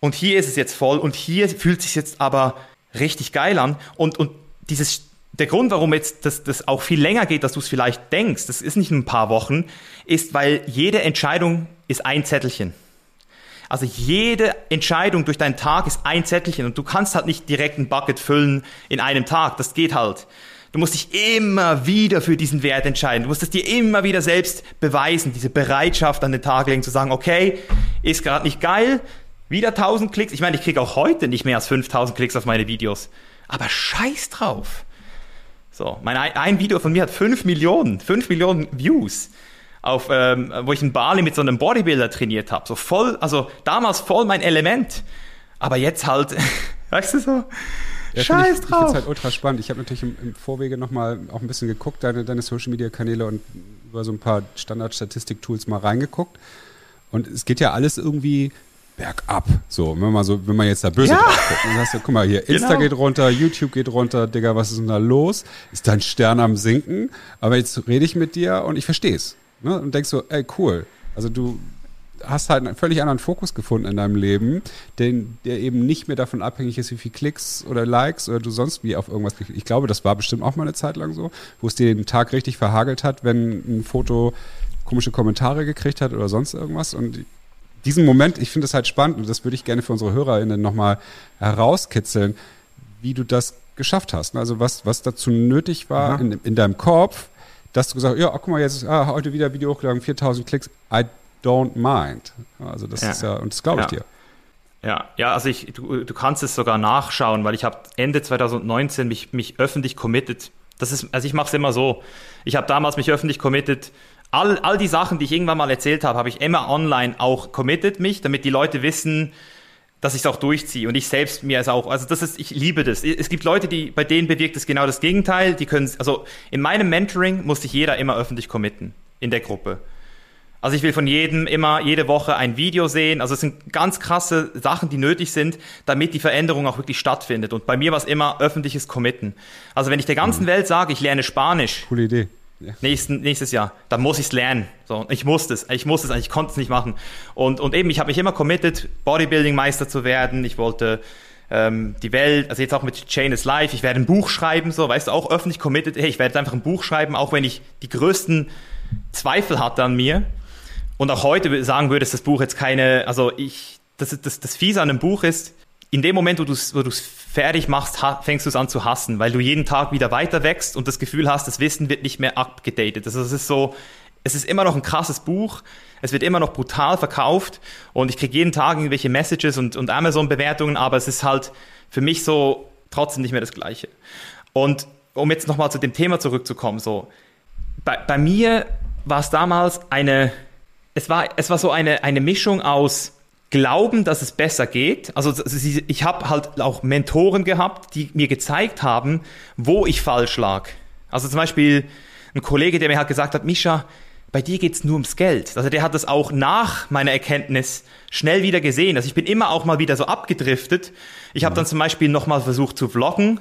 und hier ist es jetzt voll und hier fühlt sich jetzt aber richtig geil an und, und dieses der Grund, warum jetzt das, das auch viel länger geht, dass du es vielleicht denkst, das ist nicht ein paar Wochen, ist, weil jede Entscheidung ist ein Zettelchen. Also jede Entscheidung durch deinen Tag ist ein Zettelchen und du kannst halt nicht direkt ein Bucket füllen in einem Tag. Das geht halt. Du musst dich immer wieder für diesen Wert entscheiden. Du musst es dir immer wieder selbst beweisen, diese Bereitschaft an den Tag legen, zu sagen, okay, ist gerade nicht geil, wieder 1000 Klicks. Ich meine, ich kriege auch heute nicht mehr als 5000 Klicks auf meine Videos. Aber scheiß drauf. So, mein ein Video von mir hat 5 Millionen, 5 Millionen Views. Auf, ähm, wo ich in Bali mit so einem Bodybuilder trainiert habe. So voll, also damals voll mein Element. Aber jetzt halt, weißt du so, ja, Scheiß ich, drauf. Ich finde es halt ultra spannend. Ich habe natürlich im, im Vorwege nochmal auch ein bisschen geguckt, deine, deine Social Media Kanäle und über so ein paar Standard-Statistik-Tools mal reingeguckt. Und es geht ja alles irgendwie bergab. So, wenn man so, wenn man jetzt da böse ja. drauf guckt, dann sagst du, guck mal hier, Insta genau. geht runter, YouTube geht runter, Digga, was ist denn da los? Ist dein Stern am sinken? Aber jetzt rede ich mit dir und ich verstehe es. Ne? Und denkst so, ey, cool. Also du hast halt einen völlig anderen Fokus gefunden in deinem Leben, den, der eben nicht mehr davon abhängig ist, wie viel Klicks oder Likes oder du sonst wie auf irgendwas Ich glaube, das war bestimmt auch mal eine Zeit lang so, wo es dir den Tag richtig verhagelt hat, wenn ein Foto komische Kommentare gekriegt hat oder sonst irgendwas. Und diesen Moment, ich finde das halt spannend und das würde ich gerne für unsere HörerInnen nochmal herauskitzeln, wie du das geschafft hast. Also was, was dazu nötig war in, in, deinem Kopf, dass du gesagt hast, ja, guck mal, jetzt ah, heute wieder Video hochgeladen, 4000 Klicks, I don't mind. Also das ja. ist ja, und das glaube ich ja. dir. Ja, ja, also ich, du, du kannst es sogar nachschauen, weil ich habe Ende 2019 mich, mich öffentlich committed. Das ist, also ich mache es immer so. Ich habe damals mich öffentlich committed, all, all die Sachen, die ich irgendwann mal erzählt habe, habe ich immer online auch committed mich, damit die Leute wissen, dass ich es auch durchziehe und ich selbst mir es auch, also das ist, ich liebe das. Es gibt Leute, die, bei denen bewirkt es genau das Gegenteil, die können, also in meinem Mentoring muss sich jeder immer öffentlich committen in der Gruppe. Also ich will von jedem immer jede Woche ein Video sehen. Also es sind ganz krasse Sachen, die nötig sind, damit die Veränderung auch wirklich stattfindet. Und bei mir war es immer öffentliches Committen. Also wenn ich der ganzen mhm. Welt sage, ich lerne Spanisch. Coole Idee ja. Nächsten, nächstes Jahr. Dann muss ich es lernen. So, ich musste es. Ich musste es, ich konnte es nicht machen. Und, und eben, ich habe mich immer committed, Bodybuilding-Meister zu werden. Ich wollte ähm, die Welt, also jetzt auch mit Chain is Life, ich werde ein Buch schreiben, so, weißt du, auch öffentlich committed, hey, ich werde einfach ein Buch schreiben, auch wenn ich die größten Zweifel hatte an mir. Und auch heute sagen würde, dass das Buch jetzt keine, also ich, das, das, das Fiese an einem Buch ist, in dem Moment, wo du es wo fertig machst, fängst du es an zu hassen, weil du jeden Tag wieder weiter wächst und das Gefühl hast, das Wissen wird nicht mehr abgedatet. Also es ist so, es ist immer noch ein krasses Buch, es wird immer noch brutal verkauft und ich kriege jeden Tag irgendwelche Messages und, und Amazon-Bewertungen, aber es ist halt für mich so trotzdem nicht mehr das Gleiche. Und um jetzt nochmal zu dem Thema zurückzukommen, so, bei, bei mir war es damals eine, es war, es war so eine, eine Mischung aus glauben, dass es besser geht. Also ich habe halt auch Mentoren gehabt, die mir gezeigt haben, wo ich falsch lag. Also zum Beispiel ein Kollege, der mir halt gesagt hat, Mischa, bei dir geht's nur ums Geld. Also der hat das auch nach meiner Erkenntnis schnell wieder gesehen. Also ich bin immer auch mal wieder so abgedriftet. Ich habe dann zum Beispiel nochmal versucht zu vloggen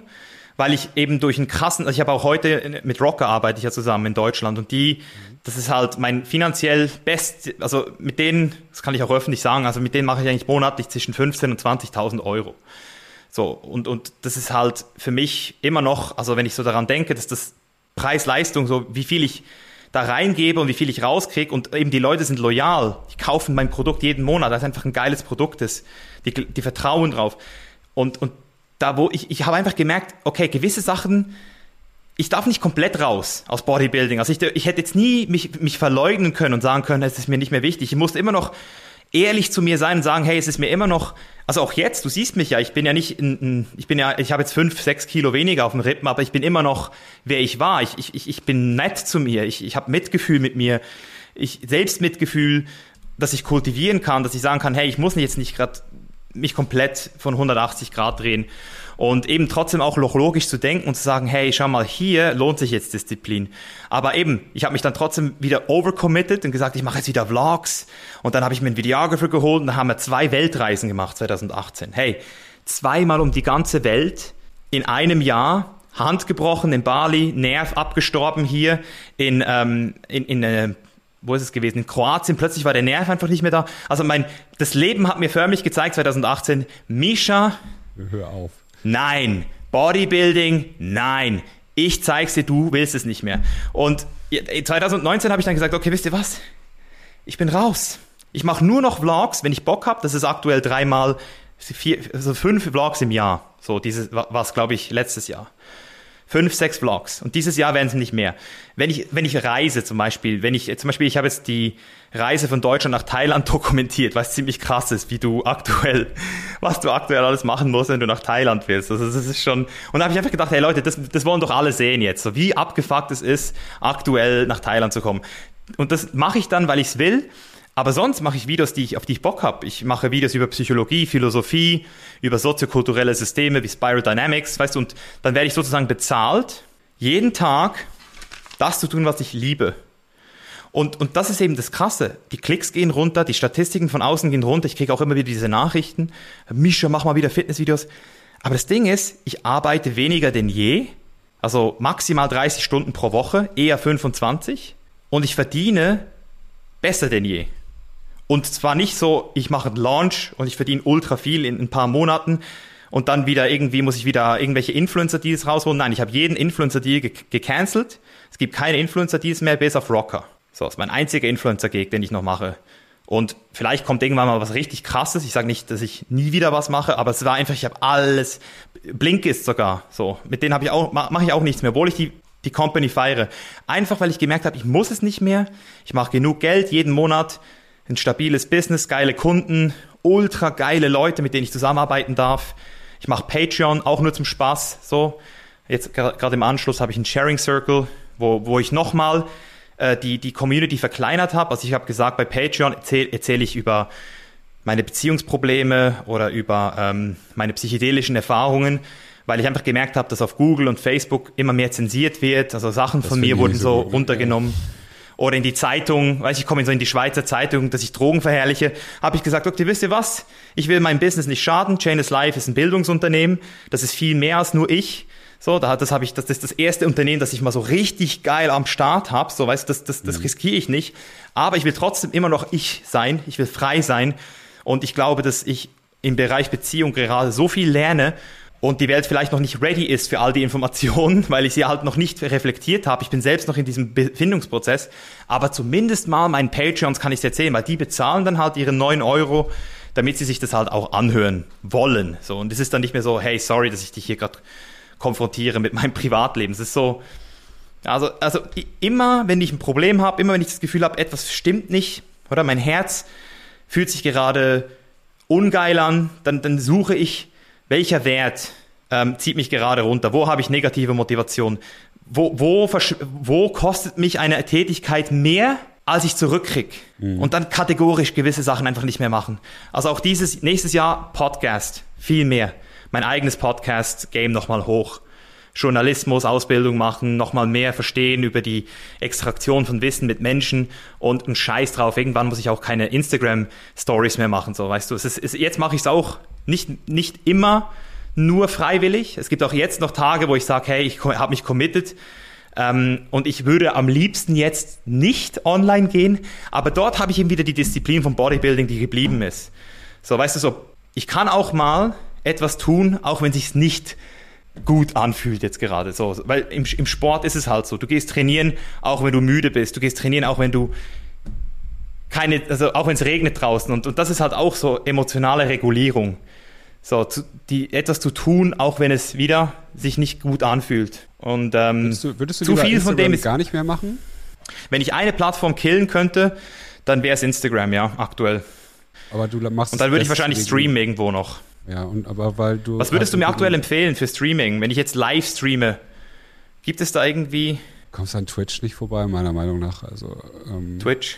weil ich eben durch einen krassen, also ich habe auch heute mit Rocker arbeite ich ja zusammen in Deutschland und die, das ist halt mein finanziell best, also mit denen, das kann ich auch öffentlich sagen, also mit denen mache ich eigentlich monatlich zwischen 15 und 20.000 Euro. So, und, und das ist halt für mich immer noch, also wenn ich so daran denke, dass das Preis-Leistung, so wie viel ich da reingebe und wie viel ich rauskriege und eben die Leute sind loyal, die kaufen mein Produkt jeden Monat, das ist einfach ein geiles Produkt, das, die, die vertrauen drauf. Und, und da wo ich, ich habe einfach gemerkt, okay, gewisse Sachen, ich darf nicht komplett raus aus Bodybuilding. Also ich, ich hätte jetzt nie mich, mich verleugnen können und sagen können, es ist mir nicht mehr wichtig. Ich musste immer noch ehrlich zu mir sein und sagen, hey, es ist mir immer noch, also auch jetzt, du siehst mich ja, ich bin ja nicht, in, ich bin ja, ich habe jetzt fünf, sechs Kilo weniger auf dem Rippen, aber ich bin immer noch, wer ich war. Ich, ich, ich bin nett zu mir, ich, ich habe Mitgefühl mit mir, ich Selbstmitgefühl, dass ich kultivieren kann, dass ich sagen kann, hey, ich muss jetzt nicht gerade mich komplett von 180 Grad drehen. Und eben trotzdem auch logisch zu denken und zu sagen, hey, schau mal, hier lohnt sich jetzt Disziplin. Aber eben, ich habe mich dann trotzdem wieder overcommitted und gesagt, ich mache jetzt wieder Vlogs. Und dann habe ich mir einen Videographer geholt und dann haben wir zwei Weltreisen gemacht 2018. Hey, zweimal um die ganze Welt in einem Jahr. Hand gebrochen in Bali, Nerv abgestorben hier in, ähm, in, in äh, wo ist es gewesen? In Kroatien, plötzlich war der Nerv einfach nicht mehr da. Also mein, das Leben hat mir förmlich gezeigt, 2018, Misha. Hör auf. Nein. Bodybuilding, nein. Ich zeig's dir, du willst es nicht mehr. Und 2019 habe ich dann gesagt, okay, wisst ihr was? Ich bin raus. Ich mache nur noch Vlogs, wenn ich Bock habe. Das ist aktuell dreimal, vier, also fünf Vlogs im Jahr. So, dieses war es, glaube ich, letztes Jahr fünf, sechs Vlogs. Und dieses Jahr werden es nicht mehr. Wenn ich, wenn ich reise zum Beispiel, wenn ich, zum Beispiel, ich habe jetzt die Reise von Deutschland nach Thailand dokumentiert, was ziemlich krass ist, wie du aktuell, was du aktuell alles machen musst, wenn du nach Thailand willst. Also das ist schon, und da habe ich einfach gedacht, hey Leute, das, das wollen doch alle sehen jetzt, so wie abgefuckt es ist, aktuell nach Thailand zu kommen. Und das mache ich dann, weil ich es will. Aber sonst mache ich Videos, die ich, auf die ich Bock habe. Ich mache Videos über Psychologie, Philosophie, über soziokulturelle Systeme wie Spiral Dynamics, weißt du, und dann werde ich sozusagen bezahlt, jeden Tag das zu tun, was ich liebe. Und, und das ist eben das Krasse. Die Klicks gehen runter, die Statistiken von außen gehen runter. Ich kriege auch immer wieder diese Nachrichten. Mischa, mach mal wieder Fitnessvideos. Aber das Ding ist, ich arbeite weniger denn je. Also maximal 30 Stunden pro Woche, eher 25. Und ich verdiene besser denn je. Und zwar nicht so, ich mache einen Launch und ich verdiene ultra viel in ein paar Monaten und dann wieder irgendwie muss ich wieder irgendwelche Influencer-Deals rausholen. Nein, ich habe jeden Influencer-Deal ge gecancelt. Es gibt keine Influencer-Deals mehr, bis auf Rocker. So, das ist mein einziger Influencer-Gig, den ich noch mache. Und vielleicht kommt irgendwann mal was richtig krasses. Ich sage nicht, dass ich nie wieder was mache, aber es war einfach, ich habe alles. Blink ist sogar so. Mit denen habe ich auch, mache ich auch nichts mehr, obwohl ich die, die Company feiere. Einfach weil ich gemerkt habe, ich muss es nicht mehr. Ich mache genug Geld jeden Monat ein stabiles Business, geile Kunden, ultra geile Leute, mit denen ich zusammenarbeiten darf. Ich mache Patreon auch nur zum Spaß. So, jetzt gerade im Anschluss habe ich einen Sharing Circle, wo, wo ich nochmal äh, die, die Community verkleinert habe. Also ich habe gesagt, bei Patreon erzähle erzähl ich über meine Beziehungsprobleme oder über ähm, meine psychedelischen Erfahrungen, weil ich einfach gemerkt habe, dass auf Google und Facebook immer mehr zensiert wird. Also Sachen das von mir wurden so runtergenommen. Ja oder in die Zeitung, weiß ich komme so in die Schweizer Zeitung, dass ich Drogen verherrliche, habe ich gesagt, okay, wisst ihr was? Ich will meinem Business nicht schaden. Chain is Life ist ein Bildungsunternehmen. Das ist viel mehr als nur ich. So, da, das habe ich, das, das ist das erste Unternehmen, das ich mal so richtig geil am Start habe. So, weißt du, das, das, das mhm. riskiere ich nicht. Aber ich will trotzdem immer noch ich sein. Ich will frei sein. Und ich glaube, dass ich im Bereich Beziehung gerade so viel lerne und die Welt vielleicht noch nicht ready ist für all die Informationen, weil ich sie halt noch nicht reflektiert habe. Ich bin selbst noch in diesem Befindungsprozess. Aber zumindest mal meinen Patreons kann ich es erzählen, weil die bezahlen dann halt ihre neun Euro, damit sie sich das halt auch anhören wollen. So, und es ist dann nicht mehr so, hey, sorry, dass ich dich hier gerade konfrontiere mit meinem Privatleben. Es ist so, also, also immer, wenn ich ein Problem habe, immer wenn ich das Gefühl habe, etwas stimmt nicht, oder mein Herz fühlt sich gerade ungeil an, dann, dann suche ich welcher Wert ähm, zieht mich gerade runter? Wo habe ich negative Motivation? Wo, wo, wo kostet mich eine Tätigkeit mehr als ich zurückkrieg. Mhm. Und dann kategorisch gewisse Sachen einfach nicht mehr machen. Also auch dieses, nächstes Jahr Podcast, viel mehr. Mein eigenes Podcast-Game nochmal hoch. Journalismus, Ausbildung machen, nochmal mehr verstehen über die Extraktion von Wissen mit Menschen und ein Scheiß drauf. Irgendwann muss ich auch keine Instagram-Stories mehr machen, so weißt du. Es ist, es, jetzt mache ich es auch nicht, nicht immer nur freiwillig. Es gibt auch jetzt noch Tage, wo ich sage, hey, ich habe mich committed. Ähm, und ich würde am liebsten jetzt nicht online gehen, aber dort habe ich eben wieder die Disziplin vom Bodybuilding, die geblieben ist. So, weißt du, so, ich kann auch mal etwas tun, auch wenn sich's nicht gut anfühlt jetzt gerade so. Weil im, im Sport ist es halt so. Du gehst trainieren, auch wenn du müde bist. Du gehst trainieren, auch wenn du keine, also auch wenn es regnet draußen. Und, und das ist halt auch so emotionale Regulierung. So, zu, die, etwas zu tun, auch wenn es wieder sich nicht gut anfühlt. Und ähm, würdest du, würdest du zu viel von dem ist gar nicht mehr machen? Wenn ich eine Plattform killen könnte, dann wäre es Instagram, ja, aktuell. Aber du machst Und dann würde ich wahrscheinlich streamen irgendwo noch. Ja, und aber weil du. Was würdest du mir aktuell empfehlen für Streaming, wenn ich jetzt live streame? Gibt es da irgendwie. Kommst an Twitch nicht vorbei, meiner Meinung nach. Also, ähm, Twitch.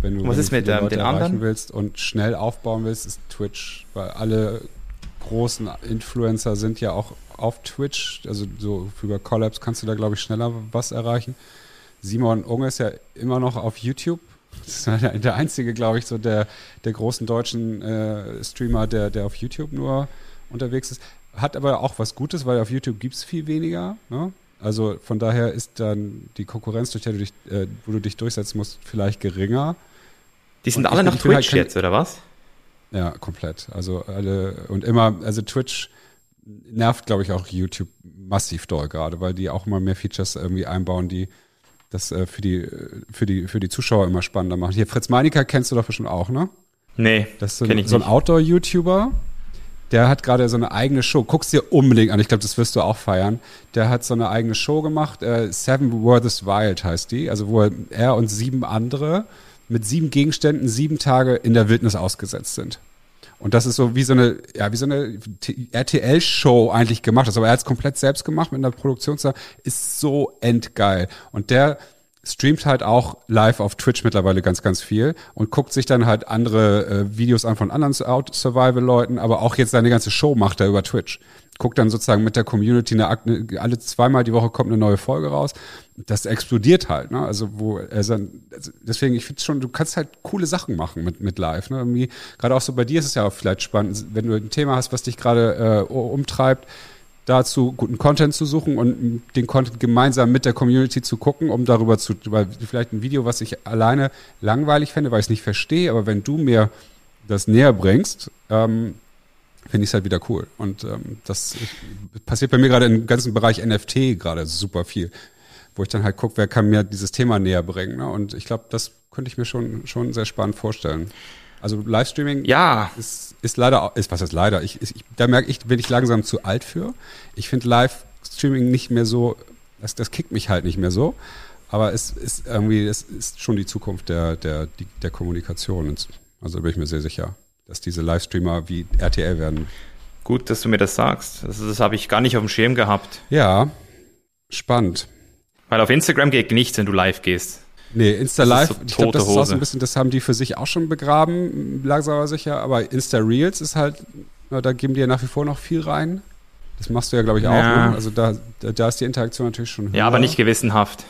Wenn du, Was ist mit ähm, den anderen? willst und schnell aufbauen willst, ist Twitch, weil alle großen Influencer sind ja auch auf Twitch. Also so über Collabs kannst du da, glaube ich, schneller was erreichen. Simon Unge ist ja immer noch auf YouTube das ist der einzige, glaube ich, so der, der großen deutschen äh, Streamer, der, der auf YouTube nur unterwegs ist. Hat aber auch was Gutes, weil auf YouTube gibt es viel weniger. Ne? Also von daher ist dann die Konkurrenz, durch die du dich, äh, wo du dich durchsetzen musst, vielleicht geringer. Die sind und alle nach halt Twitch halt jetzt, oder was? Ja, komplett. Also alle und immer, also Twitch nervt, glaube ich, auch YouTube massiv doll gerade, weil die auch immer mehr Features irgendwie einbauen, die das äh, für, die, für, die, für die Zuschauer immer spannender machen. Hier, Fritz Meininger kennst du doch bestimmt auch, ne? Nee, das ist so, ein, so ein Outdoor-YouTuber. Der hat gerade so eine eigene Show. Guck's dir unbedingt an. Ich glaube, das wirst du auch feiern. Der hat so eine eigene Show gemacht. Äh, Seven Worths Wild heißt die. Also wo er und sieben andere mit sieben Gegenständen sieben Tage in der Wildnis ausgesetzt sind. Und das ist so wie so eine, ja, wie so eine RTL-Show eigentlich gemacht. Also, aber er hat es komplett selbst gemacht mit einer Produktionssache. Ist so endgeil. Und der streamt halt auch live auf Twitch mittlerweile ganz, ganz viel und guckt sich dann halt andere äh, Videos an von anderen Survival-Leuten, aber auch jetzt seine ganze Show macht er über Twitch guckt dann sozusagen mit der Community eine, eine, alle zweimal die Woche kommt eine neue Folge raus. Das explodiert halt, ne? Also wo also deswegen, ich finde schon, du kannst halt coole Sachen machen mit, mit live, ne? Irgendwie, gerade auch so bei dir ist es ja auch vielleicht spannend, wenn du ein Thema hast, was dich gerade äh, umtreibt, dazu guten Content zu suchen und den Content gemeinsam mit der Community zu gucken, um darüber zu, weil vielleicht ein Video, was ich alleine langweilig fände, weil ich es nicht verstehe, aber wenn du mir das näher bringst, ähm, finde ich es halt wieder cool. Und ähm, das passiert bei mir gerade im ganzen Bereich NFT gerade super viel, wo ich dann halt gucke, wer kann mir dieses Thema näher bringen. Ne? Und ich glaube, das könnte ich mir schon, schon sehr spannend vorstellen. Also Livestreaming ja. ist, ist leider, ist was ist leider, ich, ich, da merke ich, bin ich langsam zu alt für. Ich finde Livestreaming nicht mehr so, das, das kickt mich halt nicht mehr so. Aber es ist irgendwie, es ist schon die Zukunft der, der, der Kommunikation. Also da bin ich mir sehr sicher dass diese Livestreamer wie RTL werden. Gut, dass du mir das sagst. Also das habe ich gar nicht auf dem Schirm gehabt. Ja, spannend. Weil auf Instagram geht nichts, wenn du live gehst. Nee, Insta Live, so ich glaube, das ist auch so ein bisschen, das haben die für sich auch schon begraben, langsam aber sicher, aber Insta Reels ist halt, na, da geben die ja nach wie vor noch viel rein. Das machst du ja, glaube ich, auch. Ja. Ne? Also da, da, ist die Interaktion natürlich schon höher. Ja, aber nicht gewissenhaft.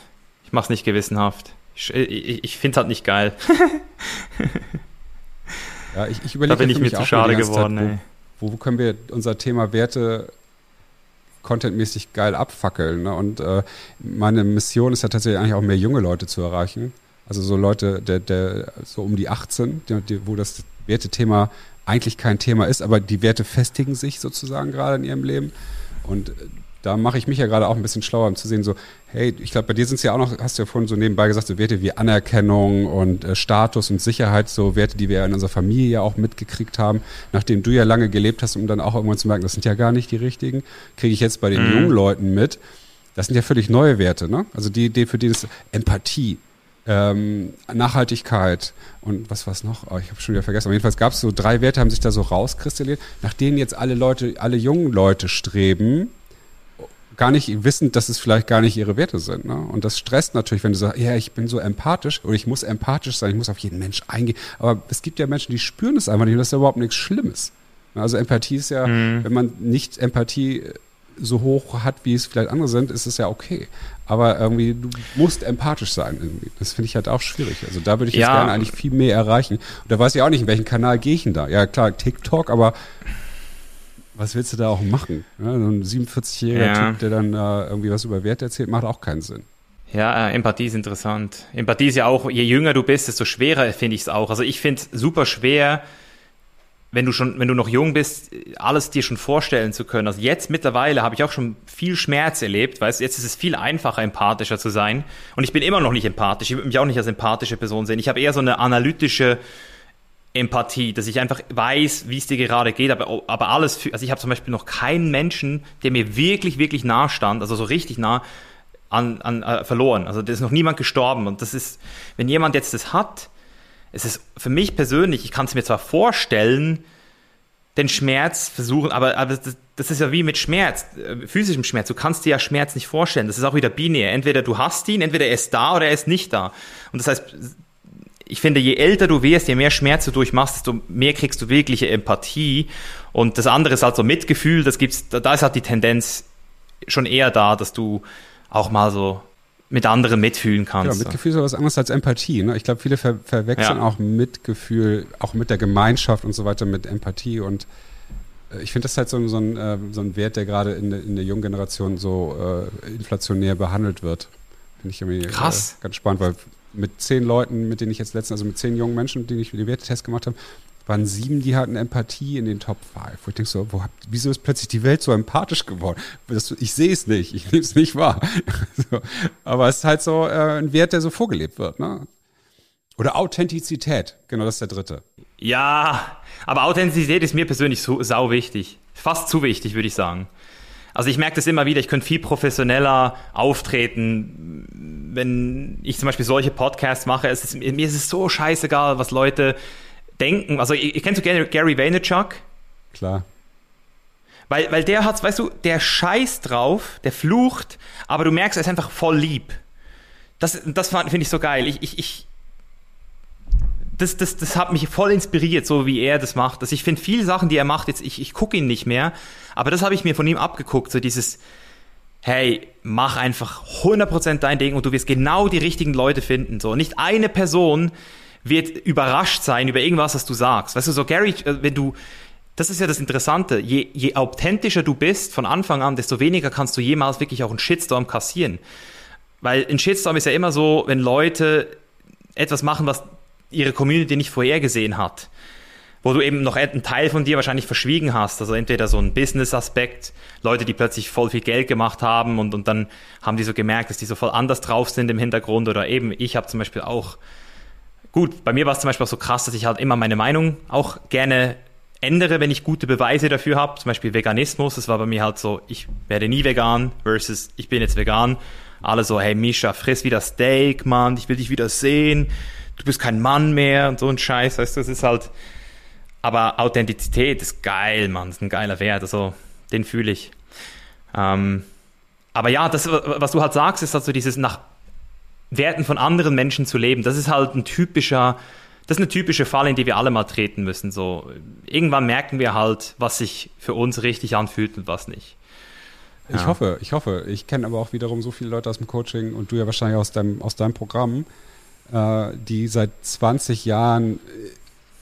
Ich mach's nicht gewissenhaft. Ich, ich, ich finde halt nicht geil. Ja, ich, ich überlege da bin ich mir zu schade geworden. Zeit, wo, wo, können wir unser Thema Werte contentmäßig geil abfackeln? Ne? Und äh, meine Mission ist ja tatsächlich eigentlich auch mehr junge Leute zu erreichen. Also so Leute, der, der so um die 18, die, die, wo das Wertethema eigentlich kein Thema ist, aber die Werte festigen sich sozusagen gerade in ihrem Leben. Und äh, da mache ich mich ja gerade auch ein bisschen schlauer, um zu sehen, so, hey, ich glaube, bei dir sind es ja auch noch, hast du ja vorhin so nebenbei gesagt, so Werte wie Anerkennung und äh, Status und Sicherheit, so Werte, die wir ja in unserer Familie ja auch mitgekriegt haben, nachdem du ja lange gelebt hast, um dann auch irgendwann zu merken, das sind ja gar nicht die richtigen, kriege ich jetzt bei den mhm. jungen Leuten mit. Das sind ja völlig neue Werte, ne? Also die Idee für die ist Empathie, ähm, Nachhaltigkeit und was war es noch? Oh, ich habe schon wieder vergessen. Aber jedenfalls gab es so drei Werte, haben sich da so rauskristalliert, nach denen jetzt alle Leute, alle jungen Leute streben, gar nicht wissend, dass es vielleicht gar nicht ihre Werte sind. Ne? Und das stresst natürlich, wenn du sagst, ja, ich bin so empathisch oder ich muss empathisch sein, ich muss auf jeden Mensch eingehen. Aber es gibt ja Menschen, die spüren es einfach nicht und das ist ja überhaupt nichts Schlimmes. Also Empathie ist ja, mhm. wenn man nicht Empathie so hoch hat, wie es vielleicht andere sind, ist es ja okay. Aber irgendwie, du musst empathisch sein. Irgendwie. Das finde ich halt auch schwierig. Also da würde ich ja. jetzt gerne eigentlich viel mehr erreichen. Und da weiß ich auch nicht, in welchen Kanal gehe ich denn da. Ja, klar, TikTok, aber was willst du da auch machen? Ja, so ein 47-jähriger ja. Typ, der dann äh, irgendwie was über Wert erzählt, macht auch keinen Sinn. Ja, äh, Empathie ist interessant. Empathie ist ja auch, je jünger du bist, desto schwerer finde ich es auch. Also ich finde es super schwer, wenn du schon, wenn du noch jung bist, alles dir schon vorstellen zu können. Also jetzt mittlerweile habe ich auch schon viel Schmerz erlebt, weißt jetzt ist es viel einfacher, empathischer zu sein. Und ich bin immer noch nicht empathisch. Ich würde mich auch nicht als empathische Person sehen. Ich habe eher so eine analytische Empathie, dass ich einfach weiß, wie es dir gerade geht, aber, aber alles, für, also ich habe zum Beispiel noch keinen Menschen, der mir wirklich, wirklich nah stand, also so richtig nah, an, an, äh, verloren. Also da ist noch niemand gestorben. Und das ist, wenn jemand jetzt das hat, es ist für mich persönlich, ich kann es mir zwar vorstellen, den Schmerz versuchen, aber, aber das, das, ist ja wie mit Schmerz, äh, physischem Schmerz. Du kannst dir ja Schmerz nicht vorstellen. Das ist auch wieder binär. Entweder du hast ihn, entweder er ist da oder er ist nicht da. Und das heißt, ich finde, je älter du wirst, je mehr Schmerz du durchmachst, desto mehr kriegst du wirkliche Empathie. Und das andere ist halt so Mitgefühl, das gibt's, da ist halt die Tendenz schon eher da, dass du auch mal so mit anderen mitfühlen kannst. Ja, Mitgefühl ist was anderes als Empathie. Ne? Ich glaube, viele ver verwechseln ja. auch Mitgefühl, auch mit der Gemeinschaft und so weiter, mit Empathie. Und äh, ich finde das halt so, so, ein, äh, so ein Wert, der gerade in, in, der jungen Generation so äh, inflationär behandelt wird. Finde ich irgendwie Krass. Äh, ganz spannend, weil mit zehn Leuten, mit denen ich jetzt letztens, also mit zehn jungen Menschen, mit denen ich den Wertetest gemacht habe, waren sieben, die hatten Empathie in den Top 5. Wo ich denke so, wo, wieso ist plötzlich die Welt so empathisch geworden? Ich sehe es nicht, ich nehme es nicht wahr. so. Aber es ist halt so äh, ein Wert, der so vorgelebt wird. Ne? Oder Authentizität, genau das ist der dritte. Ja, aber Authentizität ist mir persönlich so, sau wichtig. Fast zu wichtig, würde ich sagen. Also ich merke das immer wieder, ich könnte viel professioneller auftreten, wenn ich zum Beispiel solche Podcasts mache. Es ist, mir ist es so scheißegal, was Leute denken. Also ich, ich kennst du Gary, Vaynerchuk? Klar. Weil, weil der hat, weißt du, der scheißt drauf, der flucht, aber du merkst, er ist einfach voll lieb. Das, das finde ich so geil. Ich, ich, ich, das, das, das hat mich voll inspiriert, so wie er das macht. Also ich finde viele Sachen, die er macht, jetzt, ich, ich gucke ihn nicht mehr, aber das habe ich mir von ihm abgeguckt, so dieses, hey, mach einfach 100% dein Ding und du wirst genau die richtigen Leute finden. So, nicht eine Person wird überrascht sein über irgendwas, was du sagst. Weißt du, so Gary, äh, wenn du, das ist ja das Interessante, je, je authentischer du bist von Anfang an, desto weniger kannst du jemals wirklich auch einen Shitstorm kassieren. Weil ein Shitstorm ist ja immer so, wenn Leute etwas machen, was ihre Community nicht vorhergesehen hat. Wo du eben noch einen Teil von dir wahrscheinlich verschwiegen hast. Also entweder so ein Business-Aspekt, Leute, die plötzlich voll viel Geld gemacht haben und, und dann haben die so gemerkt, dass die so voll anders drauf sind im Hintergrund. Oder eben, ich habe zum Beispiel auch, gut, bei mir war es zum Beispiel auch so krass, dass ich halt immer meine Meinung auch gerne ändere, wenn ich gute Beweise dafür habe. Zum Beispiel Veganismus, das war bei mir halt so, ich werde nie vegan versus ich bin jetzt vegan. Alle so, hey Misha, friss wieder Steak, Mann, ich will dich wieder sehen du bist kein Mann mehr und so ein Scheiß, weißt du, das ist halt, aber Authentizität ist geil, Mann, das ist ein geiler Wert, also den fühle ich. Ähm, aber ja, das, was du halt sagst, ist halt so dieses nach Werten von anderen Menschen zu leben, das ist halt ein typischer, das ist eine typische Falle, in die wir alle mal treten müssen. So, irgendwann merken wir halt, was sich für uns richtig anfühlt und was nicht. Ich ja. hoffe, ich hoffe. Ich kenne aber auch wiederum so viele Leute aus dem Coaching und du ja wahrscheinlich aus deinem, aus deinem Programm, äh, die seit 20 Jahren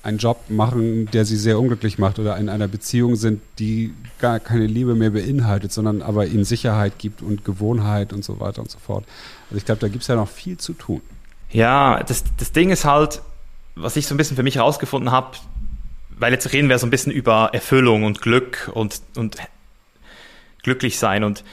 einen Job machen, der sie sehr unglücklich macht oder in einer Beziehung sind, die gar keine Liebe mehr beinhaltet, sondern aber ihnen Sicherheit gibt und Gewohnheit und so weiter und so fort. Also ich glaube, da gibt es ja noch viel zu tun. Ja, das, das Ding ist halt, was ich so ein bisschen für mich herausgefunden habe, weil jetzt reden wir so ein bisschen über Erfüllung und Glück und, und glücklich sein und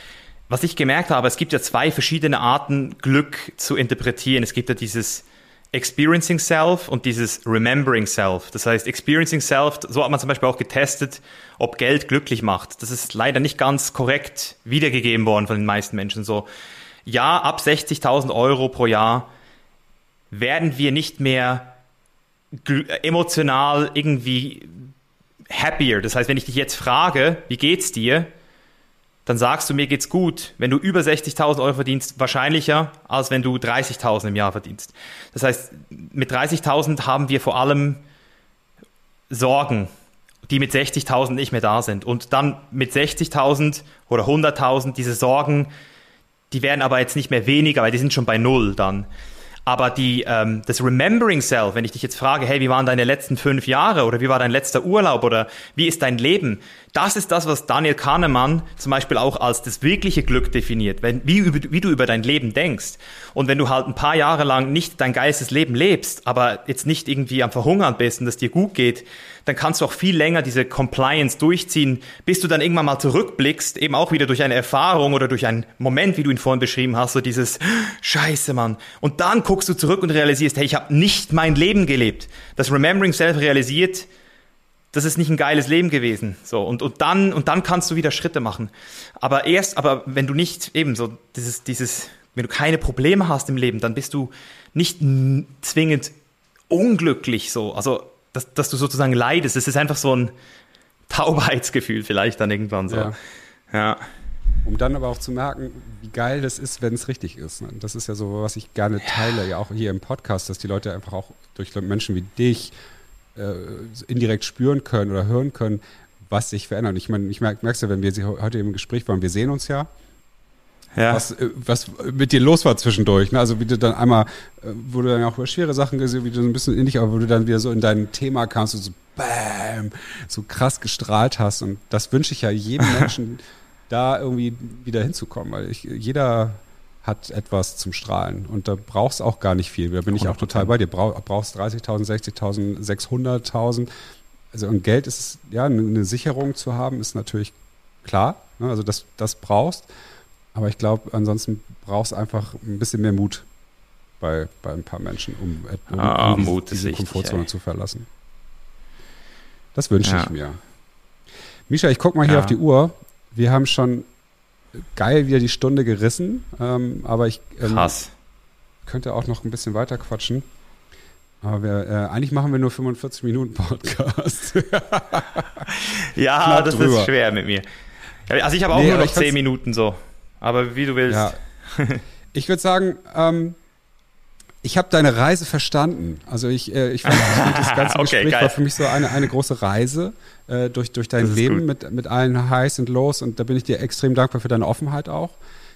was ich gemerkt habe, es gibt ja zwei verschiedene Arten, Glück zu interpretieren. Es gibt ja dieses Experiencing Self und dieses Remembering Self. Das heißt, Experiencing Self, so hat man zum Beispiel auch getestet, ob Geld glücklich macht. Das ist leider nicht ganz korrekt wiedergegeben worden von den meisten Menschen. So, ja, ab 60.000 Euro pro Jahr werden wir nicht mehr emotional irgendwie happier. Das heißt, wenn ich dich jetzt frage, wie geht's dir? Dann sagst du, mir geht's gut, wenn du über 60.000 Euro verdienst, wahrscheinlicher, als wenn du 30.000 im Jahr verdienst. Das heißt, mit 30.000 haben wir vor allem Sorgen, die mit 60.000 nicht mehr da sind. Und dann mit 60.000 oder 100.000, diese Sorgen, die werden aber jetzt nicht mehr weniger, weil die sind schon bei Null dann. Aber die, ähm, das Remembering Self, wenn ich dich jetzt frage, hey, wie waren deine letzten fünf Jahre oder wie war dein letzter Urlaub oder wie ist dein Leben? Das ist das, was Daniel Kahnemann zum Beispiel auch als das wirkliche Glück definiert, wenn, wie, wie du über dein Leben denkst. Und wenn du halt ein paar Jahre lang nicht dein geistes Leben lebst, aber jetzt nicht irgendwie am Verhungern bist und es dir gut geht, dann kannst du auch viel länger diese Compliance durchziehen, bis du dann irgendwann mal zurückblickst, eben auch wieder durch eine Erfahrung oder durch einen Moment, wie du ihn vorhin beschrieben hast, so dieses Scheiße, Mann. Und dann guckst du zurück und realisierst, hey, ich habe nicht mein Leben gelebt. Das Remembering Self realisiert, das ist nicht ein geiles Leben gewesen. So und und dann und dann kannst du wieder Schritte machen. Aber erst, aber wenn du nicht eben so dieses dieses, wenn du keine Probleme hast im Leben, dann bist du nicht zwingend unglücklich so. Also dass, dass du sozusagen leidest. Es ist einfach so ein Taubheitsgefühl vielleicht dann irgendwann so. Ja. ja. Um dann aber auch zu merken, wie geil das ist, wenn es richtig ist. Ne? Das ist ja so, was ich gerne teile, ja. ja auch hier im Podcast, dass die Leute einfach auch durch Menschen wie dich äh, indirekt spüren können oder hören können, was sich verändert. Ich meine, ich merke es ja, wenn wir heute im Gespräch waren, wir sehen uns ja ja. was, äh, was mit dir los war zwischendurch. Ne? Also wie du dann einmal, äh, wo du dann auch über schwere Sachen gesehen, wie du so ein bisschen ähnlich, aber wo du dann wieder so in dein Thema kamst und so bam, so krass gestrahlt hast. Und das wünsche ich ja jedem Menschen, da irgendwie wieder hinzukommen, weil ich, jeder hat etwas zum Strahlen und da brauchst auch gar nicht viel. Da bin ich auch total bei dir. brauchst 30.000, 60.000, 600.000. Also und Geld ist, ja, eine Sicherung zu haben, ist natürlich klar. Ne? Also das, das brauchst. Aber ich glaube, ansonsten brauchst du einfach ein bisschen mehr Mut bei, bei ein paar Menschen, um, um, ah, um diese, diese Komfortzone ey. zu verlassen. Das wünsche ja. ich mir. Misha, ich gucke mal hier ja. auf die Uhr. Wir haben schon geil wieder die Stunde gerissen, ähm, aber ich ähm, Krass. könnte auch noch ein bisschen weiter quatschen. Aber wir, äh, eigentlich machen wir nur 45 Minuten Podcast. ja, Knapp das drüber. ist schwer mit mir. Also ich habe auch nee, nur noch 10 Minuten so. Aber wie du willst. Ja. Ich würde sagen, ähm, ich habe deine Reise verstanden. Also ich, äh, ich fand, das ganze okay, Gespräch geil. war für mich so eine, eine große Reise äh, durch, durch dein Leben mit, mit allen Highs und Lows und da bin ich dir extrem dankbar für deine Offenheit auch.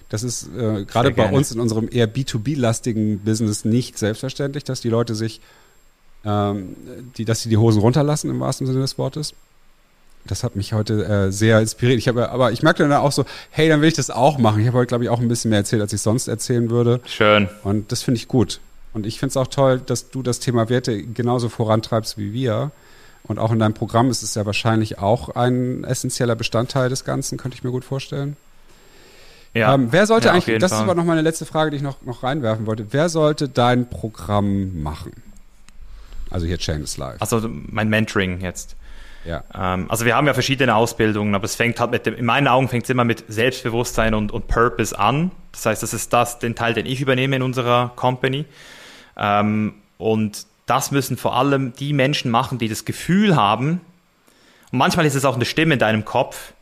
Das ist äh, gerade bei uns in unserem eher B2B-lastigen Business nicht selbstverständlich, dass die Leute sich, ähm, die, dass sie die Hosen runterlassen im wahrsten Sinne des Wortes. Das hat mich heute äh, sehr inspiriert. Ich habe, aber ich merkte dann auch so, hey, dann will ich das auch machen. Ich habe heute, glaube ich, auch ein bisschen mehr erzählt, als ich sonst erzählen würde. Schön. Und das finde ich gut. Und ich finde es auch toll, dass du das Thema Werte genauso vorantreibst wie wir. Und auch in deinem Programm ist es ja wahrscheinlich auch ein essentieller Bestandteil des Ganzen, könnte ich mir gut vorstellen. Ja. Ähm, wer sollte ja, eigentlich, das Fall. ist aber noch meine letzte Frage, die ich noch, noch reinwerfen wollte. Wer sollte dein Programm machen? Also hier Changes Life. Also mein Mentoring jetzt. Ja. Ähm, also wir haben ja verschiedene Ausbildungen, aber es fängt halt mit dem, in meinen Augen fängt es immer mit Selbstbewusstsein und, und Purpose an. Das heißt, das ist das, den Teil, den ich übernehme in unserer Company. Ähm, und das müssen vor allem die Menschen machen, die das Gefühl haben, und manchmal ist es auch eine Stimme in deinem Kopf,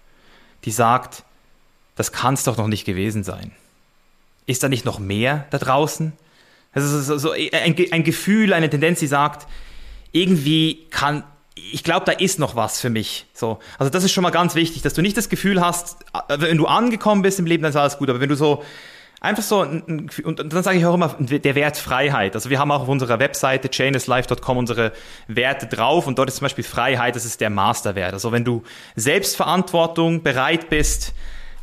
die sagt, das kann es doch noch nicht gewesen sein. Ist da nicht noch mehr da draußen? Also so, so ein, ein Gefühl, eine Tendenz, die sagt, irgendwie kann, ich glaube, da ist noch was für mich. So, also das ist schon mal ganz wichtig, dass du nicht das Gefühl hast, äh, wenn du angekommen bist im Leben, dann ist alles gut. Aber wenn du so einfach so und dann sage ich auch immer der Wert Freiheit. Also wir haben auch auf unserer Webseite chainislife.com unsere Werte drauf und dort ist zum Beispiel Freiheit, das ist der Masterwert. Also wenn du Selbstverantwortung bereit bist,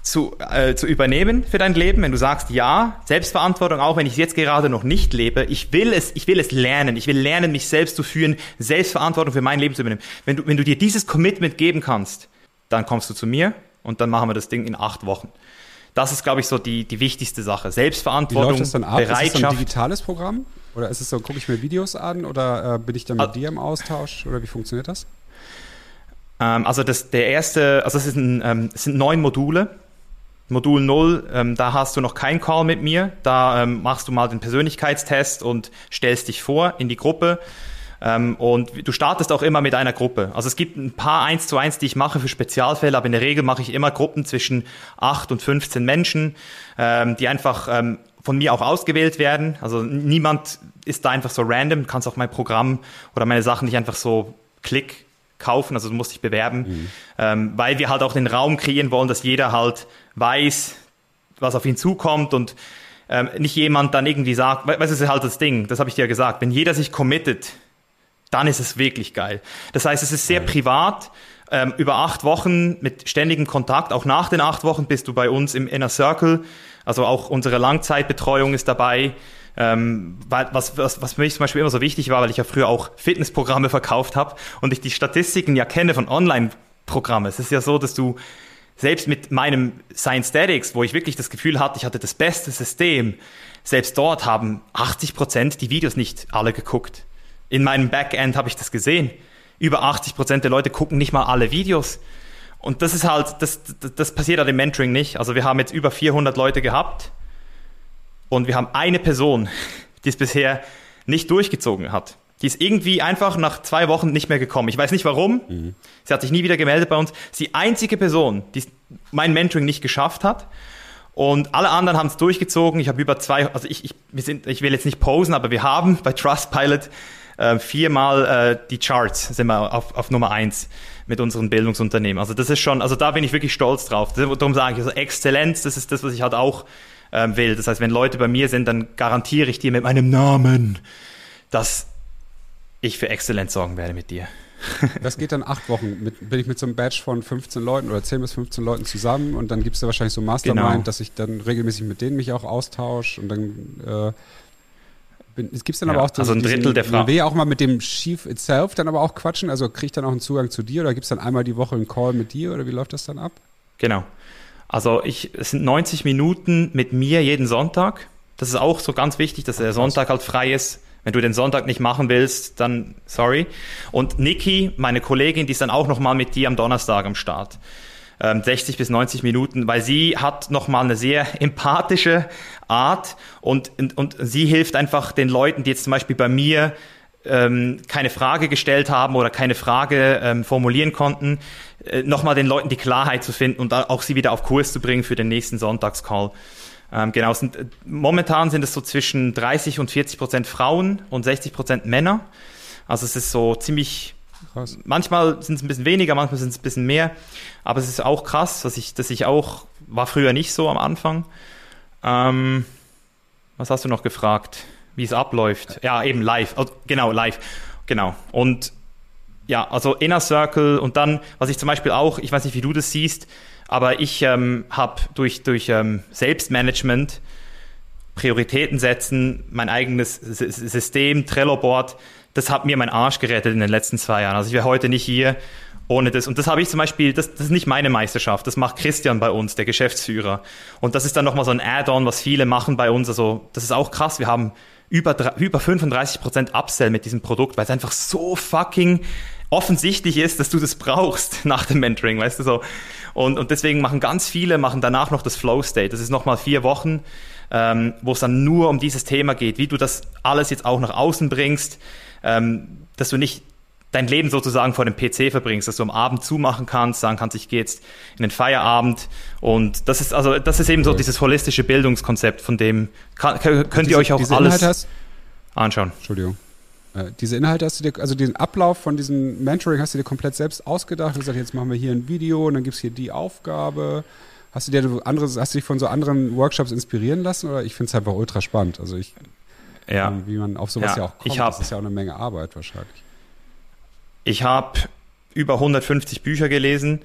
zu, äh, zu übernehmen für dein Leben, wenn du sagst, ja, Selbstverantwortung, auch wenn ich jetzt gerade noch nicht lebe, ich will es, ich will es lernen, ich will lernen, mich selbst zu führen, Selbstverantwortung für mein Leben zu übernehmen. Wenn du, wenn du dir dieses Commitment geben kannst, dann kommst du zu mir und dann machen wir das Ding in acht Wochen. Das ist, glaube ich, so die, die wichtigste Sache. Selbstverantwortung, Wie läuft das dann ab? Bereitschaft. Ist das ein digitales Programm? Oder ist es so, gucke ich mir Videos an oder äh, bin ich dann mit also, dir im Austausch? Oder wie funktioniert das? Ähm, also das, der erste, also es, ist ein, ähm, es sind neun Module Modul 0, ähm, da hast du noch keinen Call mit mir. Da ähm, machst du mal den Persönlichkeitstest und stellst dich vor in die Gruppe. Ähm, und du startest auch immer mit einer Gruppe. Also es gibt ein paar eins zu eins, die ich mache für Spezialfälle, aber in der Regel mache ich immer Gruppen zwischen acht und 15 Menschen, ähm, die einfach ähm, von mir auch ausgewählt werden. Also niemand ist da einfach so random. Kannst auch mein Programm oder meine Sachen nicht einfach so klick kaufen, also du musst dich bewerben, mhm. ähm, weil wir halt auch den Raum kreieren wollen, dass jeder halt weiß, was auf ihn zukommt und ähm, nicht jemand dann irgendwie sagt, das ist halt das Ding, das habe ich dir ja gesagt, wenn jeder sich committet, dann ist es wirklich geil. Das heißt, es ist sehr privat, ähm, über acht Wochen mit ständigem Kontakt. Auch nach den acht Wochen bist du bei uns im Inner Circle. Also auch unsere Langzeitbetreuung ist dabei. Ähm, was, was, was für mich zum Beispiel immer so wichtig war, weil ich ja früher auch Fitnessprogramme verkauft habe und ich die Statistiken ja kenne von Online-Programmen. Es ist ja so, dass du selbst mit meinem Science Statics, wo ich wirklich das Gefühl hatte, ich hatte das beste System, selbst dort haben 80 Prozent die Videos nicht alle geguckt. In meinem Backend habe ich das gesehen. Über 80 Prozent der Leute gucken nicht mal alle Videos. Und das ist halt, das, das, das passiert halt im Mentoring nicht. Also wir haben jetzt über 400 Leute gehabt und wir haben eine Person, die es bisher nicht durchgezogen hat. Die ist irgendwie einfach nach zwei Wochen nicht mehr gekommen. Ich weiß nicht warum. Mhm. Sie hat sich nie wieder gemeldet bei uns. Sie ist die einzige Person, die mein Mentoring nicht geschafft hat. Und alle anderen haben es durchgezogen. Ich habe über zwei, also ich, ich, wir sind, ich will jetzt nicht posen, aber wir haben bei Trustpilot äh, viermal äh, die Charts, sind wir auf, auf Nummer eins mit unseren Bildungsunternehmen. Also das ist schon, also da bin ich wirklich stolz drauf. Darum sage ich, also Exzellenz, das ist das, was ich halt auch ähm, will. Das heißt, wenn Leute bei mir sind, dann garantiere ich dir mit meinem Namen, dass ich für Exzellenz sorgen werde mit dir. Das geht dann acht Wochen. Mit, bin ich mit so einem Badge von 15 Leuten oder 10 bis 15 Leuten zusammen und dann gibt es da wahrscheinlich so Mastermind, genau. dass ich dann regelmäßig mit denen mich auch austausche und dann äh, es gibt dann ja, aber auch so also ein Drittel diesen, der Frauen. will ja auch mal mit dem Chief itself dann aber auch quatschen. Also kriegt dann auch einen Zugang zu dir oder gibt es dann einmal die Woche einen Call mit dir oder wie läuft das dann ab? Genau. Also ich, es sind 90 Minuten mit mir jeden Sonntag. Das ist auch so ganz wichtig, dass der Sonntag halt frei ist. Wenn du den Sonntag nicht machen willst, dann sorry. Und Niki, meine Kollegin, die ist dann auch nochmal mit dir am Donnerstag am Start. 60 ähm, bis 90 Minuten, weil sie hat nochmal eine sehr empathische Art und, und, und sie hilft einfach den Leuten, die jetzt zum Beispiel bei mir ähm, keine Frage gestellt haben oder keine Frage ähm, formulieren konnten, äh, nochmal den Leuten die Klarheit zu finden und auch sie wieder auf Kurs zu bringen für den nächsten Sonntagscall. Ähm, genau, sind, äh, momentan sind es so zwischen 30 und 40 Prozent Frauen und 60 Prozent Männer. Also es ist so ziemlich Krass. Manchmal sind es ein bisschen weniger, manchmal sind es ein bisschen mehr. Aber es ist auch krass, dass ich, dass ich auch, war früher nicht so am Anfang. Ähm, was hast du noch gefragt? Wie es abläuft? Ja, eben live. Oh, genau, live. Genau. Und ja, also Inner Circle und dann, was ich zum Beispiel auch, ich weiß nicht, wie du das siehst, aber ich ähm, habe durch, durch ähm, Selbstmanagement, Prioritäten setzen, mein eigenes System, Trello-Board, das hat mir mein Arsch gerettet in den letzten zwei Jahren. Also ich wäre heute nicht hier ohne das. Und das habe ich zum Beispiel, das, das ist nicht meine Meisterschaft, das macht Christian bei uns, der Geschäftsführer. Und das ist dann nochmal so ein Add-on, was viele machen bei uns. Also das ist auch krass. Wir haben über, über 35% Upsell mit diesem Produkt, weil es einfach so fucking offensichtlich ist, dass du das brauchst nach dem Mentoring, weißt du so. Und, und deswegen machen ganz viele, machen danach noch das Flow State. Das ist nochmal vier Wochen, ähm, wo es dann nur um dieses Thema geht, wie du das alles jetzt auch nach außen bringst, ähm, dass du nicht dein Leben sozusagen vor dem PC verbringst, dass du am Abend zumachen kannst, sagen kannst, ich gehe jetzt in den Feierabend und das ist also das ist eben so dieses holistische Bildungskonzept, von dem kann, könnt diese, ihr euch auch alles hast, anschauen. Entschuldigung. Äh, diese Inhalte hast du dir, also den Ablauf von diesem Mentoring hast du dir komplett selbst ausgedacht. Du hast gesagt, jetzt machen wir hier ein Video und dann gibt es hier die Aufgabe. Hast du dir andere, hast du dich von so anderen Workshops inspirieren lassen oder ich finde es einfach ultra spannend. Also ich, ja. Ähm, wie man auf sowas ja, ja auch kommt, ich hab, das ist ja auch eine Menge Arbeit wahrscheinlich. Ich habe über 150 Bücher gelesen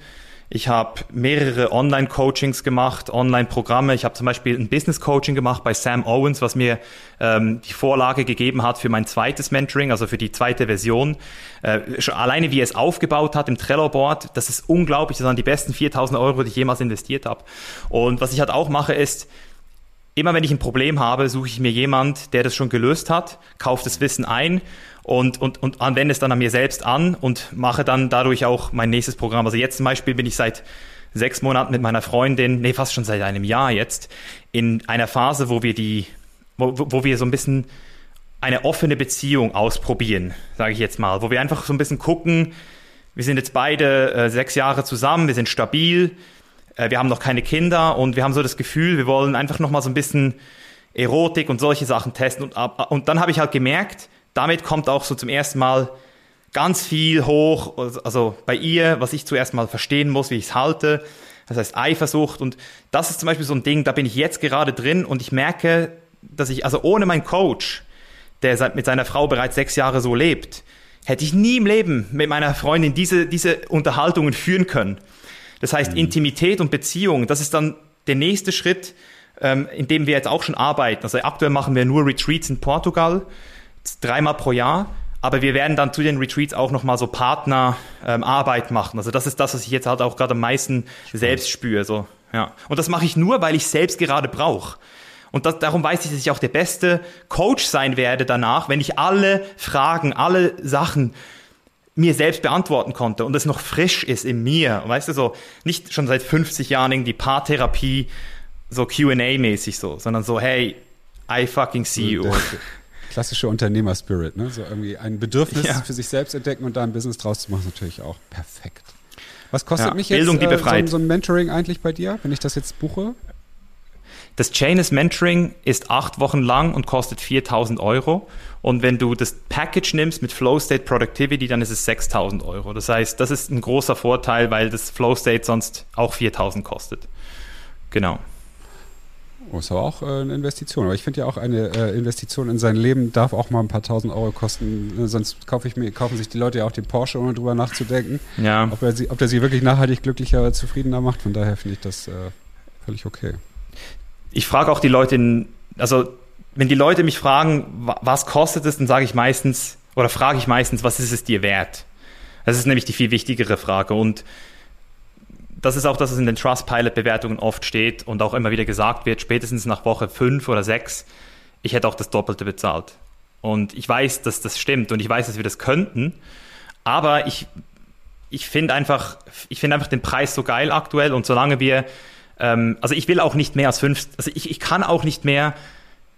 ich habe mehrere Online-Coachings gemacht, Online-Programme. Ich habe zum Beispiel ein Business-Coaching gemacht bei Sam Owens, was mir ähm, die Vorlage gegeben hat für mein zweites Mentoring, also für die zweite Version. Äh, alleine wie er es aufgebaut hat im Trello-Board, das ist unglaublich. Das waren die besten 4000 Euro, die ich jemals investiert habe. Und was ich halt auch mache, ist, immer wenn ich ein Problem habe, suche ich mir jemand, der das schon gelöst hat, kaufe das Wissen ein und, und, und anwende es dann an mir selbst an und mache dann dadurch auch mein nächstes Programm. Also jetzt zum Beispiel bin ich seit sechs Monaten mit meiner Freundin, nee, fast schon seit einem Jahr jetzt, in einer Phase, wo wir die, wo, wo wir so ein bisschen eine offene Beziehung ausprobieren, sage ich jetzt mal, wo wir einfach so ein bisschen gucken, wir sind jetzt beide äh, sechs Jahre zusammen, wir sind stabil, äh, wir haben noch keine Kinder und wir haben so das Gefühl, wir wollen einfach noch mal so ein bisschen Erotik und solche Sachen testen. Und, und dann habe ich halt gemerkt, damit kommt auch so zum ersten Mal ganz viel hoch, also bei ihr, was ich zuerst mal verstehen muss, wie ich es halte. Das heißt Eifersucht und das ist zum Beispiel so ein Ding, da bin ich jetzt gerade drin und ich merke, dass ich, also ohne meinen Coach, der mit seiner Frau bereits sechs Jahre so lebt, hätte ich nie im Leben mit meiner Freundin diese, diese Unterhaltungen führen können. Das heißt, mhm. Intimität und Beziehung, das ist dann der nächste Schritt, ähm, in dem wir jetzt auch schon arbeiten. Also aktuell machen wir nur Retreats in Portugal, dreimal pro Jahr. Aber wir werden dann zu den Retreats auch nochmal so Partnerarbeit ähm, machen. Also das ist das, was ich jetzt halt auch gerade am meisten Spannend. selbst spüre. So, ja. Und das mache ich nur, weil ich selbst gerade brauche. Und das, darum weiß ich, dass ich auch der beste Coach sein werde danach, wenn ich alle Fragen, alle Sachen mir selbst beantworten konnte und es noch frisch ist in mir. Weißt du, so nicht schon seit 50 Jahren irgendwie Paartherapie, so QA-mäßig so, sondern so, hey, I fucking see you klassische Unternehmerspirit, ne? So irgendwie ein Bedürfnis ja. für sich selbst entdecken und da ein Business draus zu machen, ist natürlich auch perfekt. Was kostet ja, mich jetzt Bildung. Äh, so, so, ein Mentoring eigentlich bei dir, wenn ich das jetzt buche? Das Chainless Mentoring ist acht Wochen lang und kostet 4000 Euro. Und wenn du das Package nimmst mit Flow State Productivity, dann ist es 6000 Euro. Das heißt, das ist ein großer Vorteil, weil das Flow State sonst auch 4000 kostet. Genau. Oh, ist aber auch äh, eine Investition. Aber ich finde ja auch eine äh, Investition in sein Leben darf auch mal ein paar tausend Euro kosten. Äh, sonst kaufe ich mir, kaufen sich die Leute ja auch den Porsche, ohne drüber nachzudenken. Ja. Ob, er sie, ob der sie wirklich nachhaltig glücklicher, zufriedener macht. Von daher finde ich das völlig okay. Ich frage auch die Leute, also wenn die Leute mich fragen, was kostet es, dann sage ich meistens, oder frage ich meistens, was ist es dir wert? Das ist nämlich die viel wichtigere Frage. Und das ist auch das, was in den Trustpilot-Bewertungen oft steht und auch immer wieder gesagt wird, spätestens nach Woche fünf oder sechs, ich hätte auch das Doppelte bezahlt. Und ich weiß, dass das stimmt und ich weiß, dass wir das könnten, aber ich, ich finde einfach, ich finde einfach den Preis so geil aktuell und solange wir, ähm, also ich will auch nicht mehr als fünf, also ich, ich kann auch nicht mehr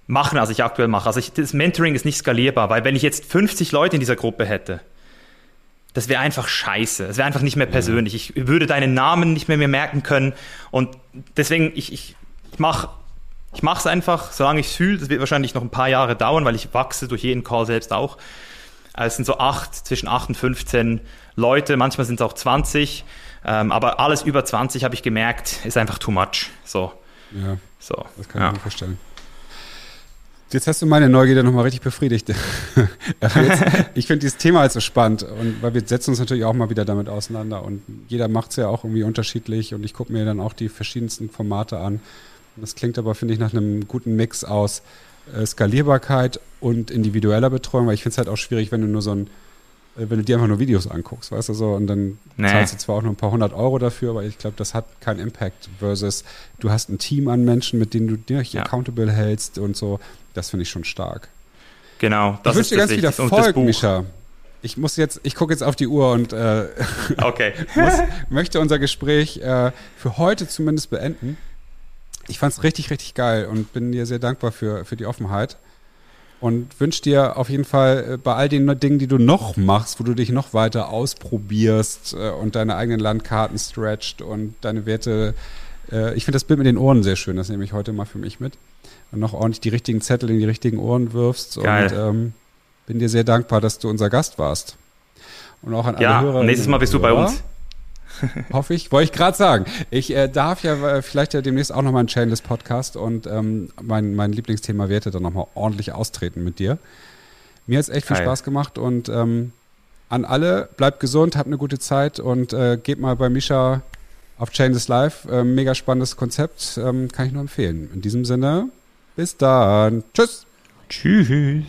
machen, als ich aktuell mache. Also ich, das Mentoring ist nicht skalierbar, weil wenn ich jetzt 50 Leute in dieser Gruppe hätte, das wäre einfach scheiße. Es wäre einfach nicht mehr persönlich. Ich würde deinen Namen nicht mehr, mehr merken können. Und deswegen, ich, ich, ich mache ich es einfach, solange ich es fühle. Das wird wahrscheinlich noch ein paar Jahre dauern, weil ich wachse durch jeden Call selbst auch. Also es sind so acht, zwischen acht und 15 Leute, manchmal sind es auch 20. Ähm, aber alles über 20 habe ich gemerkt, ist einfach too much. So. Ja. So. Das kann ich mir vorstellen. Jetzt hast du meine Neugierde nochmal richtig befriedigt. jetzt, ich finde dieses Thema halt so spannend und weil wir setzen uns natürlich auch mal wieder damit auseinander und jeder macht es ja auch irgendwie unterschiedlich und ich gucke mir dann auch die verschiedensten Formate an. Das klingt aber, finde ich, nach einem guten Mix aus äh, Skalierbarkeit und individueller Betreuung, weil ich finde es halt auch schwierig, wenn du nur so ein wenn du dir einfach nur Videos anguckst, weißt du so, und dann nee. zahlst du zwar auch nur ein paar hundert Euro dafür, aber ich glaube, das hat keinen Impact versus du hast ein Team an Menschen, mit denen du dich ja. accountable hältst und so. Das finde ich schon stark. Genau. Das ich wünsche dir ganz viel Erfolg, Mischa. Ich muss jetzt, ich gucke jetzt auf die Uhr und äh, okay. muss, möchte unser Gespräch äh, für heute zumindest beenden. Ich fand es richtig, richtig geil und bin dir sehr dankbar für, für die Offenheit und wünsche dir auf jeden Fall äh, bei all den Dingen, die du noch machst, wo du dich noch weiter ausprobierst äh, und deine eigenen Landkarten stretcht und deine Werte. Äh, ich finde das Bild mit den Ohren sehr schön, das nehme ich heute mal für mich mit. Und noch ordentlich die richtigen Zettel in die richtigen Ohren wirfst. Geil. Und ähm, bin dir sehr dankbar, dass du unser Gast warst. Und auch an alle ja, Hörer. Nächstes Mal bist du bei uns. Hoffe ich. Wollte ich gerade sagen. Ich äh, darf ja äh, vielleicht ja demnächst auch nochmal einen Chainless-Podcast und ähm, mein, mein Lieblingsthema Werte dann nochmal ordentlich austreten mit dir. Mir hat es echt viel Geil. Spaß gemacht und ähm, an alle, bleibt gesund, habt eine gute Zeit und äh, geht mal bei Misha auf Chainless Live. Äh, mega spannendes Konzept, ähm, kann ich nur empfehlen. In diesem Sinne, bis dann. Tschüss. Tschüss.